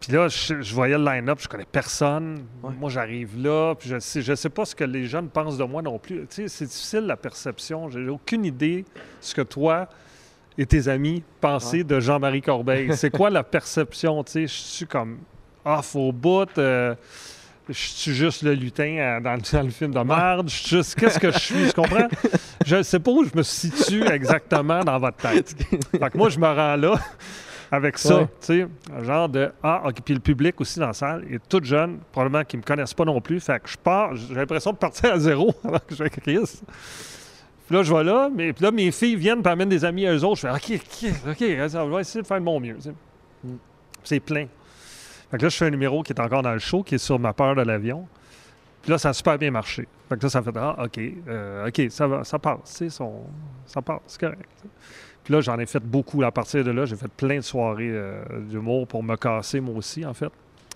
Speaker 2: Puis là, je, je voyais le line-up, je connais personne.
Speaker 1: Ouais.
Speaker 2: Moi, j'arrive là, puis je sais, je sais pas ce que les jeunes pensent de moi non plus. Tu sais, c'est difficile la perception. J'ai aucune idée ce que toi et tes amis pensaient
Speaker 1: Ouais.
Speaker 2: de Jean-Marie Corbeil. c'est quoi la perception? Tu sais, je suis comme off au bout. euh, je suis juste le lutin euh, dans, le- dans le film de merde. Je suis juste. Qu'est-ce que je suis? Tu comprends? Je ne sais pas où je me situe exactement dans votre tête. Fait que moi, je me rends là avec ça.
Speaker 1: Ouais.
Speaker 2: Tu sais, un genre de. Ah, OK. Puis le public aussi dans la salle est tout jeune, probablement qui ne me connaissent pas non plus. Fait que je pars. J'ai l'impression de partir à zéro alors que je vais avec Chris. Puis là, je vais là, mais puis là, mes filles viennent et amènent des amis à eux autres. Je fais OK, OK, OK, je vais essayer de faire de mon mieux.
Speaker 1: Mm.
Speaker 2: Puis C'est plein. Fait que là, je fais un numéro qui est encore dans le show, qui est sur ma peur de l'avion. Puis là, ça a super bien marché. Fait que là, ça fait Ah, OK, euh, OK, ça va, ça passe, sais, son- ça passe, c'est correct. Puis là, j'en ai fait beaucoup. À partir de là, j'ai fait plein de soirées euh, d'humour pour me casser, moi aussi, en fait.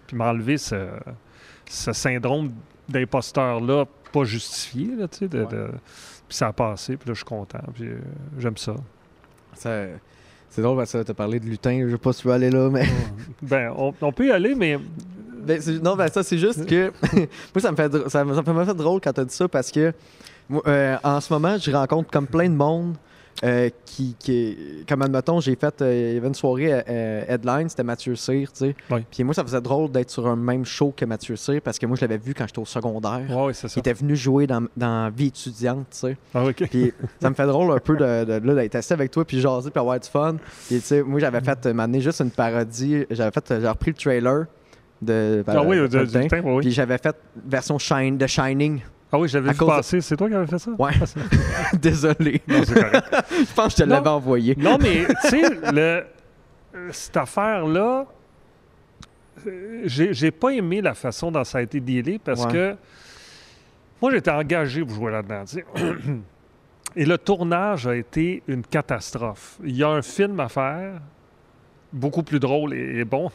Speaker 2: Puis m'enlever ce, ce syndrome d'imposteur-là, pas justifié, là, tu sais. de-
Speaker 1: Ouais.
Speaker 2: de- Puis ça a passé, puis là, je suis content, puis euh, j'aime ça.
Speaker 1: Ça- C'est drôle parce que tu as parlé de lutin. Je sais pas si tu veux aller là, mais.
Speaker 2: ben, on, on peut y aller, mais
Speaker 1: Ben, non, ben ça, c'est juste que. moi, ça me fait, ça me, ça me fait drôle quand tu as dit ça parce que. euh, en ce moment, je rencontre comme plein de monde euh, qui, qui. Comme admettons, j'ai fait. euh, Il y avait une soirée euh, Headline, c'était Mathieu Cyr, tu sais.
Speaker 2: Oui.
Speaker 1: Puis moi, ça faisait drôle d'être sur un même show que Mathieu Cyr parce que moi, je l'avais vu quand j'étais au secondaire.
Speaker 2: ouais, c'est
Speaker 1: Il
Speaker 2: ça.
Speaker 1: était venu jouer dans, dans Vie étudiante, tu sais.
Speaker 2: Ah, OK.
Speaker 1: Puis ça me fait drôle un peu de, de- là, d'être assis avec toi puis jaser puis avoir du fun. Puis tu sais, moi j'avais fait euh, m'amener juste une parodie, j'avais fait euh, j'ai repris le trailer de
Speaker 2: Ah oui,
Speaker 1: de-
Speaker 2: oui, oui.
Speaker 1: Puis j'avais fait version Shine de Shining.
Speaker 2: Ah oui, j'avais vu
Speaker 1: de-
Speaker 2: passer. C'est toi qui avais fait ça?
Speaker 1: Ouais.
Speaker 2: Ah,
Speaker 1: Désolé.
Speaker 2: non, c'est correct.
Speaker 1: Je pense que je te l'avais envoyé.
Speaker 2: non, mais tu sais, le- cette affaire-là, euh, j'ai pas aimé la façon dont ça a été dealé parce
Speaker 1: Ouais.
Speaker 2: que moi, j'étais engagé pour jouer là-dedans. Et le tournage a été une catastrophe. Il y a un film à faire, beaucoup plus drôle et, et bon,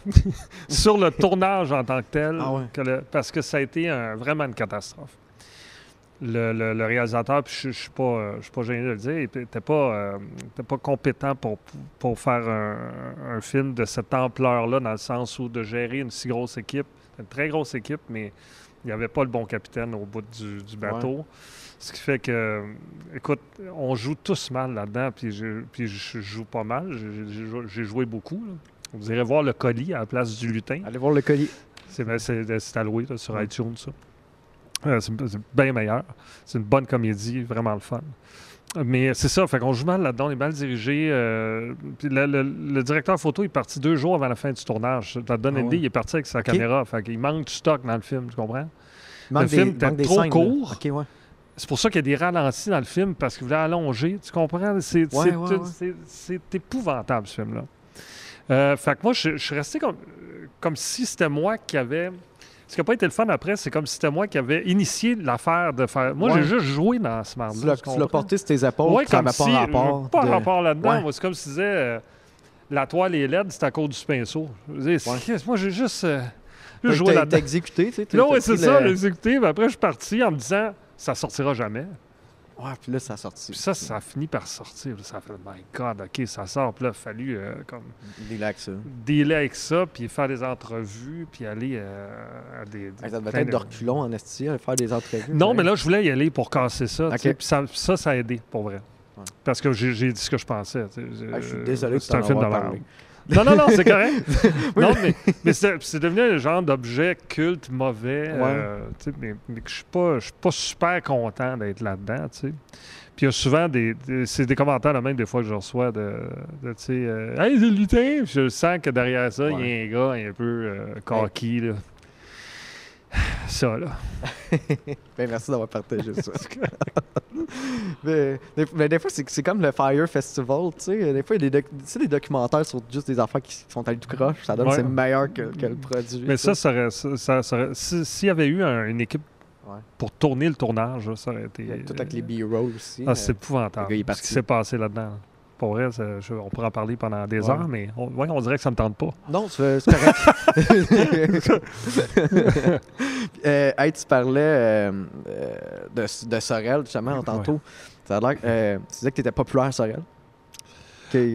Speaker 2: sur le tournage en tant que tel,
Speaker 1: Ah ouais.
Speaker 2: que le- parce que ça a été un- vraiment une catastrophe. Le, le- le réalisateur, puis je ne suis pas, euh, je suis pas gêné de le dire, n'était pas, euh, pas compétent pour, pour faire un, un film de cette ampleur-là, dans le sens où de gérer une si grosse équipe, une très grosse équipe, mais il n'y avait pas le bon capitaine au bout du, du bateau. Ce qui fait que, écoute, on joue tous mal là-dedans, puis je, puis je joue pas mal. J'ai- J'ai jou- j'ai joué beaucoup. là. Vous irez voir le colis à la place du lutin.
Speaker 1: Allez voir le colis.
Speaker 2: C'est ben, alloué là, sur
Speaker 1: Ouais.
Speaker 2: iTunes, ça. Euh, c'est bien meilleur. C'est une bonne comédie, vraiment le fun. Mais c'est ça, fait qu'on joue mal là-dedans, on est mal dirigé. euh, puis le, le- le directeur photo est parti deux jours avant la fin du tournage. Ça te donne
Speaker 1: Ah
Speaker 2: une
Speaker 1: ouais.
Speaker 2: idée, il est parti avec sa caméra. Fait qu'il manque du stock dans le film, tu comprends?
Speaker 1: Il manque
Speaker 2: Le film était trop
Speaker 1: scènes,
Speaker 2: court.
Speaker 1: Ouais.
Speaker 2: C'est pour ça qu'il y a des ralentis dans le film parce qu'il voulait allonger. Tu comprends? C'est
Speaker 1: Ouais,
Speaker 2: épouvantable, ce film-là. Euh, fait que moi, je, je suis resté comme, comme si c'était moi qui avait. Ce qui n'a pas été le fun après, c'est comme si c'était moi qui avait initié l'affaire de faire. Moi,
Speaker 1: Ouais.
Speaker 2: j'ai juste joué dans ce marde
Speaker 1: Tu l'as- porté sur tes épaules,
Speaker 2: Ouais,
Speaker 1: puis ça
Speaker 2: comme
Speaker 1: n'avait pas
Speaker 2: si,
Speaker 1: rapport.
Speaker 2: Pas
Speaker 1: de-
Speaker 2: rapport là-dedans.
Speaker 1: Ouais.
Speaker 2: C'est comme si tu disais euh, la toile est laide, c'est à cause du pinceau. Je Moi, j'ai juste, euh, juste joué là-dedans.
Speaker 1: T'as exécuté, tu sais. t'as
Speaker 2: ouais, c'est ça,
Speaker 1: le-
Speaker 2: l'exécuté. Mais après, je suis parti en me disant ça sortira jamais.
Speaker 1: Ouais, puis là, ça a sorti.
Speaker 2: Puis ça, ça a fini par sortir. Ça a fait, my God, OK, ça sort. Puis là, il a fallu euh, comme
Speaker 1: Relax, ça.
Speaker 2: dealer avec ça, puis faire des entrevues, puis aller euh, à des.
Speaker 1: Hey, Ça devait être
Speaker 2: de-
Speaker 1: de reculons en esti, à faire des entrevues.
Speaker 2: Non, mais là, je voulais y aller pour casser ça. Puis ça, ça, ça a aidé, pour vrai.
Speaker 1: Ouais.
Speaker 2: Parce que j'ai dit ce que je pensais.
Speaker 1: Ah, je suis
Speaker 2: Euh,
Speaker 1: désolé de
Speaker 2: C'est un film de. Non, non, non, c'est correct.
Speaker 1: Oui,
Speaker 2: non, mais, mais c'est devenu un genre d'objet culte, mauvais. euh, mais, mais que je suis pas, je suis pas super content d'être là-dedans. Puis il y a souvent des, des- c'est des commentaires là même des fois que je reçois de, de, tu sais, euh, hey, c'est le lutin. Puis je sens que derrière ça, il y a un gars un peu euh, cocky, là. ça, là.
Speaker 1: Ben, merci d'avoir partagé ça. mais, des, mais des fois, c'est comme le Fire Festival, tu sais. Des fois, il y a des, documentaires sur juste des affaires qui sont allés tout croche. Ça donne
Speaker 2: Ouais.
Speaker 1: c'est meilleur que, que le produit.
Speaker 2: Mais ça, ça aurait, ça, aurait- si- s'il y avait eu un- une équipe
Speaker 1: Ouais.
Speaker 2: pour tourner le tournage, ça aurait été.
Speaker 1: Tout avec les B-rolls aussi.
Speaker 2: Ah,
Speaker 1: euh,
Speaker 2: c'est épouvantable.
Speaker 1: le gars, il est
Speaker 2: ce qui s'est passé là-dedans. Pour vrai, ça- je- on pourrait en parler pendant des
Speaker 1: Ouais.
Speaker 2: heures, mais on, ouais, on dirait que ça me tente pas.
Speaker 1: Non, c'est correct. euh, hey, tu parlais euh, de, de Sorel, justement, tantôt. Ça a l'air que, euh, tu disais que tu étais populaire à Sorel.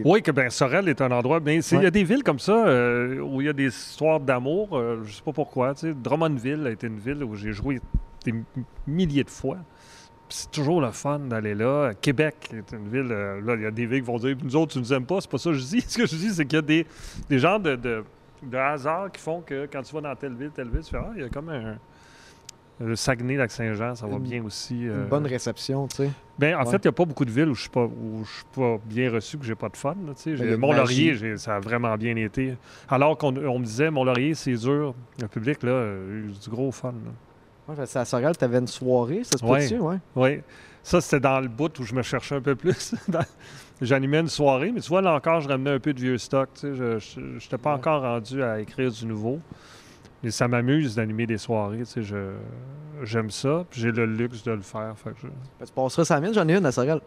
Speaker 2: Oui, que ben, Sorel est un endroit. Mais c'est- il y a des villes comme ça euh, où il y a des histoires d'amour. euh, je sais pas pourquoi. Drummondville a été une ville où j'ai joué des milliers de fois. C'est toujours le fun d'aller là. Québec est une ville. euh, là, il y a des villes qui vont dire Nous autres, tu nous aimes pas. C'est pas ça que je dis. Ce que je dis, c'est qu'il y a des, des genres de, de, qui font que quand tu vas dans telle ville, telle ville, tu fais Ah, il y a comme un. Le Saguenay-Lac-Saint-Jean, ça va
Speaker 1: Une-
Speaker 2: bien aussi.
Speaker 1: Une
Speaker 2: euh,
Speaker 1: bonne réception, tu sais.
Speaker 2: ben, en
Speaker 1: Ouais.
Speaker 2: fait, il n'y a pas beaucoup de villes où je suis pas, où je suis pas bien reçu, que j'ai pas de fun. là, tu sais.
Speaker 1: Ben,
Speaker 2: J'ai- Mont-Laurier, ça a vraiment bien été. Alors qu'on on me disait, Mont-Laurier, c'est dur. Le public, là, a eu du gros fun. là.
Speaker 1: Ouais, à Sorel, tu avais une soirée, ça se
Speaker 2: Ouais.
Speaker 1: peut-tu, ouais?
Speaker 2: Oui. Ça, c'était dans le bout où je me cherchais un peu plus. J'animais une soirée, mais tu vois, là encore, je ramenais un peu de vieux stock. tu sais. Je n'étais pas
Speaker 1: Ouais.
Speaker 2: encore rendu à écrire du nouveau. Mais ça m'amuse d'animer des soirées. tu sais, J'aime ça, puis j'ai le luxe de le faire. fait que je-
Speaker 1: Ben, tu passeras ça mienne, j'en ai une à Sorel.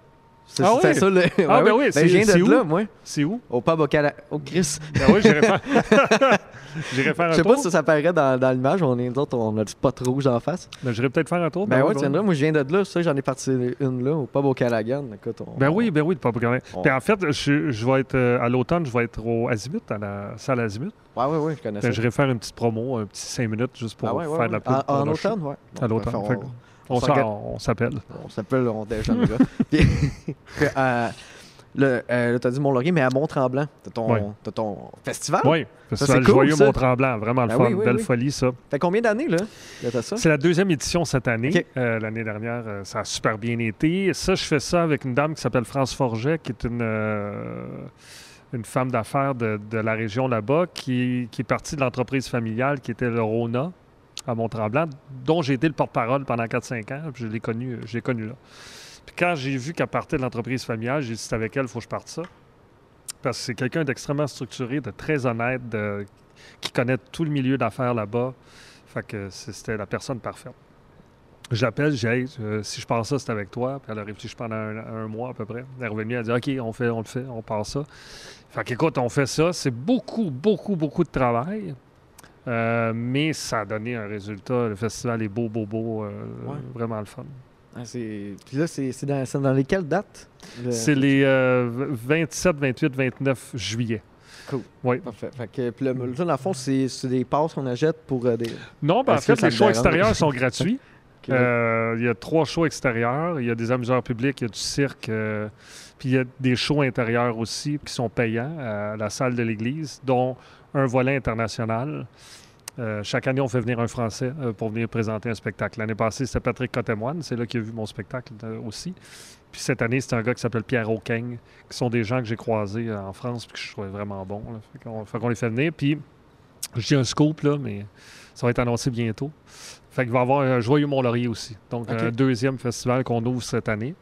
Speaker 1: C'est
Speaker 2: Ah oui?
Speaker 1: ça, le...
Speaker 2: Ah, ben oui,
Speaker 1: Ben, je viens de
Speaker 2: où?
Speaker 1: là, moi.
Speaker 2: C'est où?
Speaker 1: Au pub au Cala... Au Chris.
Speaker 2: Ben oui, j'irai faire, j'irai faire un
Speaker 1: Je sais
Speaker 2: tour.
Speaker 1: pas si ça apparaît dans, dans l'image, on est nous autres, on a du pot rouge en face.
Speaker 2: Ben, j'irai peut-être faire un tour.
Speaker 1: Ben ouais,
Speaker 2: ouais,
Speaker 1: tu viendras, moi je viens de là, ça, j'en ai parti une là, au pub au Calagan. Écoute, on-
Speaker 2: Ben oui, ben oui, le.
Speaker 1: On-
Speaker 2: Puis en fait, je, je vais être euh, à l'automne, je vais être au Azimut, à la salle Azimut.
Speaker 1: Ouais, ouais, ouais, je connais
Speaker 2: Ben,
Speaker 1: ça.
Speaker 2: j'irai faire une petite promo, un petit 5 minutes juste pour
Speaker 1: Ah ouais, ouais,
Speaker 2: faire de la
Speaker 1: ouais.
Speaker 2: pub.
Speaker 1: En, automne, ouais.
Speaker 2: À l'automne,
Speaker 1: on-
Speaker 2: que-
Speaker 1: on,
Speaker 2: s'appelle.
Speaker 1: on s'appelle, on déjeunera. Puis, euh, le, euh, là, t'as dit Mont-Laurier, mais à Mont-Tremblant, t'as ton, t'as ton festival?
Speaker 2: Oui, Festival
Speaker 1: c'est cool,
Speaker 2: Joyeux. Mont-Tremblant, vraiment le
Speaker 1: Ben
Speaker 2: fun,
Speaker 1: oui, oui,
Speaker 2: belle folie ça.
Speaker 1: Fait combien d'années, là?
Speaker 2: C'est la deuxième édition cette année. Euh, L'année dernière, euh, ça a super bien été. Ça, je fais ça avec une dame qui s'appelle France Forget, qui est une, une femme d'affaires de, de la région là-bas, qui, qui est partie de l'entreprise familiale qui était le Rona à Mont-Tremblant, dont j'ai été le porte-parole pendant 4-5 ans. puis je l'ai connu, connu là. Puis quand j'ai vu qu'elle partait de l'entreprise familiale, j'ai dit c'est avec elle, il faut que je parte ça. Parce que c'est quelqu'un d'extrêmement structuré, de très honnête, qui connaît tout le milieu d'affaires là-bas. Fait que c'était la personne parfaite. J'appelle, j'ai euh, si je pars ça, c'est avec toi. Puis elle a réfléchi pendant un, un mois à peu près. Elle est revenue, elle a dit OK, on, fait, on le fait, on part ça. Fait qu'écoute, on fait ça. C'est beaucoup, beaucoup, beaucoup de travail. Euh, mais ça a donné un résultat. Le festival est beau, beau, beau. euh,
Speaker 1: Ouais.
Speaker 2: Vraiment le fun.
Speaker 1: Ah, c'est- Puis là, c'est dans, dans lesquelles dates? Le-
Speaker 2: C'est les euh, v- 27, 28, 29 juillet.
Speaker 1: Cool.
Speaker 2: Oui.
Speaker 1: Parfait. Fait que, puis là, dans le fond, c'est des passes qu'on achète pour euh, des...
Speaker 2: Non, ben, en fait, les shows extérieurs sont gratuits. Euh, Il y a trois shows extérieurs. Il y a des amuseurs publics, il y a du cirque. euh, puis il y a des shows intérieurs aussi qui sont payants à la salle de l'église, dont un volet international. Euh, chaque année, on fait venir un Français euh, pour venir présenter un spectacle. L'année passée, c'était Patrick Cotemoine. C'est là qu'il a vu mon spectacle euh, aussi. Puis cette année, c'est un gars qui s'appelle Pierre Auquin, qui sont des gens que j'ai croisés en France puis que je trouvais vraiment bons. là. Fait qu'on fait qu'on les fait venir. Puis, je dis un scoop, là, mais ça va être annoncé bientôt. Fait qu'il va y avoir un Joyeux Mont-Laurier aussi. Donc,
Speaker 1: OK.
Speaker 2: un deuxième festival qu'on ouvre cette année.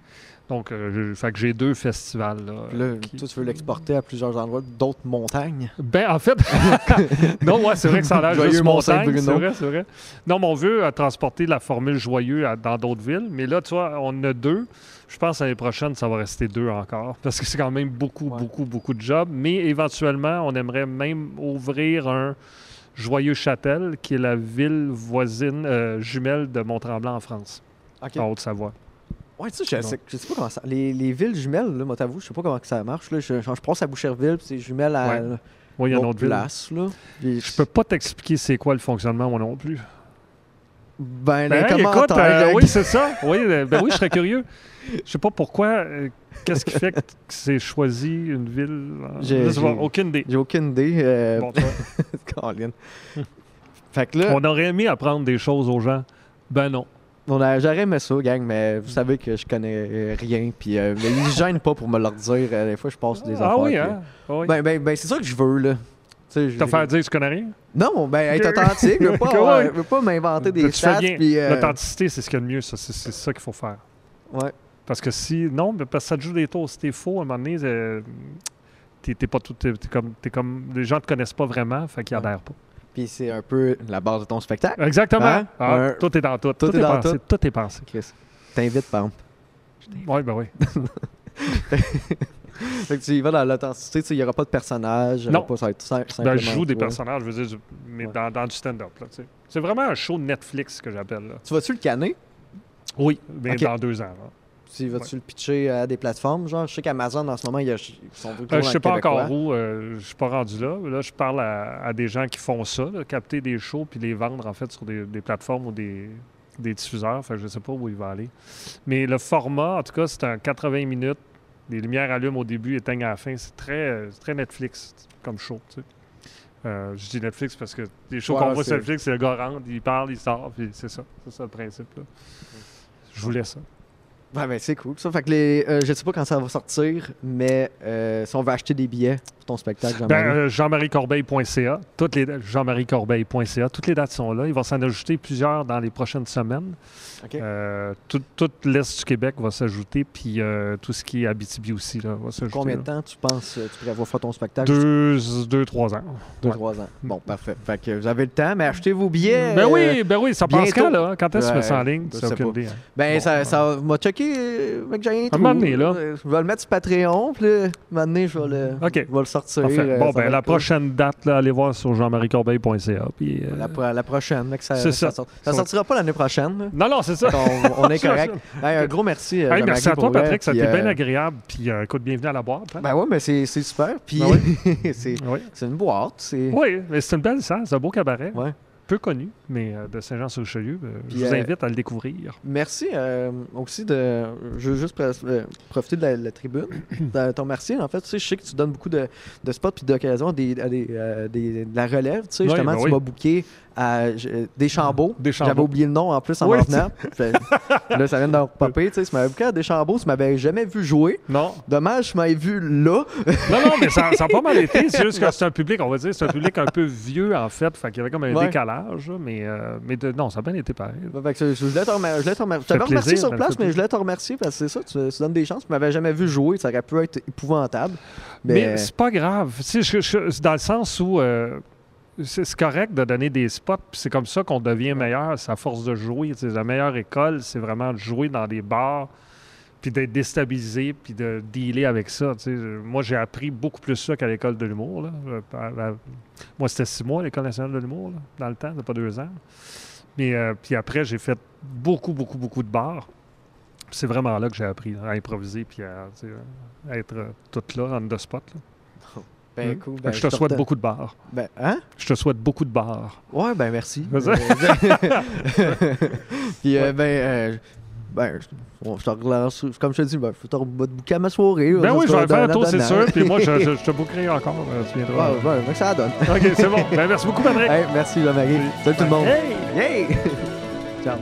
Speaker 2: Donc, euh, fait que j'ai deux festivals. Là, qui-
Speaker 1: toi, tu veux l'exporter à plusieurs endroits, d'autres montagnes?
Speaker 2: Ben, en fait, non, ouais, c'est vrai que ça a l'air
Speaker 1: Joyeux
Speaker 2: juste montagne, c'est vrai, c'est vrai. Non, mais on veut euh, transporter la formule joyeux à- dans d'autres villes, mais là, tu vois, on a deux. Je pense l'année prochaine, ça va rester deux encore, parce que c'est quand même beaucoup,
Speaker 1: Ouais.
Speaker 2: beaucoup, beaucoup de jobs. Mais éventuellement, on aimerait même ouvrir un Joyeux Châtel, qui est la ville voisine euh, jumelle de Mont-Tremblant en France, en Haute-Savoie.
Speaker 1: Ouais, tu sais, je, sais- je sais pas comment ça... Les, les villes jumelles, là, moi, t'avoue, je sais pas comment que ça marche. Là. Je, je, je pense à Boucherville, puis c'est jumelles à
Speaker 2: Ouais. Oui, il y a
Speaker 1: une autre place, là.
Speaker 2: Je peux pas t'expliquer c'est quoi le fonctionnement, moi non plus.
Speaker 1: Ben,
Speaker 2: Ben,
Speaker 1: les
Speaker 2: écoute,
Speaker 1: commentaires...
Speaker 2: euh,
Speaker 1: euh,
Speaker 2: oui, c'est ça. Oui, euh, ben oui, je serais curieux. Je sais pas pourquoi. euh, Qu'est-ce qui fait que c'est choisi une ville?
Speaker 1: J'ai-
Speaker 2: aucune idée.
Speaker 1: J'ai aucune idée. euh,
Speaker 2: Bon.
Speaker 1: Colin. fait que là,
Speaker 2: on aurait aimé apprendre des choses aux gens. Ben non.
Speaker 1: a, j'aurais aimé ça, gang, mais vous savez que je connais rien. Puis, euh, mais ils se gênent pas pour me leur dire. des fois, je passe des
Speaker 2: ah
Speaker 1: affaires.
Speaker 2: oui,
Speaker 1: puis-
Speaker 2: hein? Ah oui.
Speaker 1: Ben, ben, ben, c'est ça que je veux, là.
Speaker 2: Te faire dire que tu connais rien?
Speaker 1: Non, ben être authentique, je veux pas, euh, veux pas m'inventer des stats. euh,
Speaker 2: L'authenticité, c'est ce qu'il y a de mieux, ça. C'est ça qu'il faut faire.
Speaker 1: ouais.
Speaker 2: Parce que si. Non, mais parce que ça te joue des tours. Si t'es faux, à un moment donné, euh, t'es pas tout. Comme, t'es comme. Les gens te connaissent pas vraiment, fait qu'ils
Speaker 1: Ouais.
Speaker 2: adhèrent pas.
Speaker 1: Puis c'est un peu la base de ton spectacle.
Speaker 2: Exactement.
Speaker 1: Hein?
Speaker 2: Ah,
Speaker 1: Un-
Speaker 2: Tout est dans tout. Tout,
Speaker 1: est
Speaker 2: est,
Speaker 1: dans
Speaker 2: pensé. Tout. est pensé.
Speaker 1: Chris. T'invites, par exemple.
Speaker 2: Oui, ben oui.
Speaker 1: Fait que tu y vas dans l'authenticité, il n'y aura pas de personnage. aura
Speaker 2: Non.
Speaker 1: Pas, ça va être sim-
Speaker 2: Ben, je joue des
Speaker 1: toi.
Speaker 2: personnages, je veux dire, mais
Speaker 1: Ouais.
Speaker 2: dans, dans du stand-up. C'est vraiment un show Netflix que j'appelle.
Speaker 1: Tu vas-tu le canner?
Speaker 2: Oui, mais dans deux ans. là.
Speaker 1: Tu vas-tu le pitcher à des plateformes? Genre, je sais qu'Amazon, en ce moment, il y a, ils sont gros
Speaker 2: Euh, je sais pas
Speaker 1: Québécois.
Speaker 2: encore où, euh, je suis pas rendu là. Là, je parle à, à des gens qui font ça, là, capter des shows puis les vendre en fait sur des, des plateformes ou des, des diffuseurs. Fait que je sais pas où il va aller. Mais le format, en tout cas, c'est un 80 minutes. Les lumières allument au début, éteignent à la fin. C'est très, euh, très Netflix comme show. tu sais. Euh, je dis Netflix parce que les shows
Speaker 1: Ouais,
Speaker 2: qu'on voit sur Netflix, c'est le gars rentre, il parle, il sort, puis c'est ça. C'est ça le principe. là. Je voulais ça.
Speaker 1: Ouais, ben c'est cool. Ça fait que les, euh, je sais pas quand ça va sortir, mais euh, si on veut acheter des billets ton spectacle,
Speaker 2: Ben,
Speaker 1: Jean-Marie?
Speaker 2: euh, Jean-Marie-Corbeil.ca. Toutes les Jean-Marie-Corbeil.ca. Toutes les dates sont là. Il va s'en ajouter plusieurs dans les prochaines semaines. Euh, tout, tout l'Est du Québec va s'ajouter, puis euh, tout ce qui est Abitibi aussi là, va s'ajouter.
Speaker 1: Combien de temps tu penses tu prévois faire ton spectacle?
Speaker 2: Deux, deux, trois ans.
Speaker 1: Deux,
Speaker 2: ouais.
Speaker 1: trois ans. Bon, parfait. Fait que vous avez le temps, mais achetez vos billets.
Speaker 2: ben oui, ben oui, ça passe quand, là? Quand est-ce que tu mets ça en ligne? aucune
Speaker 1: pas.
Speaker 2: idée. hein?
Speaker 1: Ben,
Speaker 2: Bon,
Speaker 1: ça, ça m'a checké, mec, j'ai
Speaker 2: Un donné, là.
Speaker 1: Je vais le mettre sur Patreon, puis là, un moment donné, je vais le,
Speaker 2: OK.
Speaker 1: je vais le sortir. Euh,
Speaker 2: bon, ben, la
Speaker 1: cool.
Speaker 2: prochaine date, là, allez voir sur jean-marie-corbeil.ca. Puis, euh,
Speaker 1: La, la prochaine, mec, ça, ça,
Speaker 2: ça.
Speaker 1: sort- ça
Speaker 2: Ça-
Speaker 1: sortira pas l'année prochaine.
Speaker 2: Non, non, c'est ça.
Speaker 1: On, on est correct. Hey, un gros merci. euh,
Speaker 2: Hey, merci à toi,
Speaker 1: vrai,
Speaker 2: Patrick. Ça a été bien
Speaker 1: euh,
Speaker 2: agréable. Puis, écoute, bienvenue à la boîte. hein.
Speaker 1: Ben ouais, mais c'est super. Puis
Speaker 2: Ben
Speaker 1: c'est
Speaker 2: oui.
Speaker 1: une boîte.
Speaker 2: Oui, mais c'est une belle salle, c'est un beau cabaret.
Speaker 1: Ouais.
Speaker 2: Peu connu, mais euh, de Saint-Jean-sur-Richelieu. euh, je vous
Speaker 1: euh,
Speaker 2: invite à le découvrir.
Speaker 1: Merci aussi de. Je veux juste profiter de la, la tribune. de t'en remercier. En fait, tu sais, je sais que tu donnes beaucoup de, de spots puis d'occasions à des, à des, des- de la relève. Tu sais,
Speaker 2: Oui,
Speaker 1: justement,
Speaker 2: ben
Speaker 1: tu
Speaker 2: oui.
Speaker 1: m'as booké à Deschambault.
Speaker 2: Deschambault.
Speaker 1: J'avais oublié le nom en plus en
Speaker 2: Oui,
Speaker 1: m'en là, ça vient de popper. Tu sais, à Deschambault. Tu m'avais jamais vu jouer.
Speaker 2: Non,
Speaker 1: Dommage, tu m'avais vu là.
Speaker 2: non, non, mais ça, ça a pas mal été. C'est juste que c'est un public, on va dire, c'est un public un peu vieux, en fait. Fait qu'il y avait comme un
Speaker 1: Ouais.
Speaker 2: décalage. Mais, euh, mais de- non, ça a bien été pareil.
Speaker 1: Fait que je voulais te remer- je voulais te remercier. Je t'avais remercié sur
Speaker 2: me
Speaker 1: place, mais je voulais te remercier parce que c'est ça, tu, tu donnes des chances. Tu m'avais jamais vu jouer, ça aurait pu être épouvantable.
Speaker 2: Mais,
Speaker 1: Mais,
Speaker 2: c'est pas grave. Tu sais, je- je- dans le sens où euh, c'est correct de donner des spots, puis c'est comme ça qu'on devient meilleur, c'est à force de jouer. La meilleure école, c'est vraiment de jouer dans des bars, puis d'être déstabilisé, puis de dealer avec ça. Moi, j'ai appris beaucoup plus ça qu'à l'école de l'humour. Euh, Moi, c'était six mois, l'École nationale de l'humour, dans le temps, pas deux ans. Mais euh, puis après, j'ai fait beaucoup, beaucoup, beaucoup de bars. C'est vraiment là que j'ai appris à improviser puis à, à être euh, tout là, on the spot. là.
Speaker 1: Ben, cool.
Speaker 2: Fait
Speaker 1: ben,
Speaker 2: je te souhaite
Speaker 1: te-
Speaker 2: beaucoup de bars.
Speaker 1: Ben, hein?
Speaker 2: Je te souhaite beaucoup de bars.
Speaker 1: Ouais, ben merci. Euh, Puis, euh,
Speaker 2: Ouais.
Speaker 1: ben, euh, ben, je, bon, je te relance. Comme je te dis, ben, je te booker à ma soirée.
Speaker 2: Ben oui, je vais faire un tour, c'est sûr. Puis moi, je, je- je te bookerai encore. euh, Tu viendras.
Speaker 1: Ouais, ouais, ben, ça donne.
Speaker 2: OK, c'est bon. Ben, merci beaucoup, Patrick.
Speaker 1: Hey, merci, Jean-Marie. Salut tout le monde.
Speaker 2: Hey!
Speaker 1: Ciao.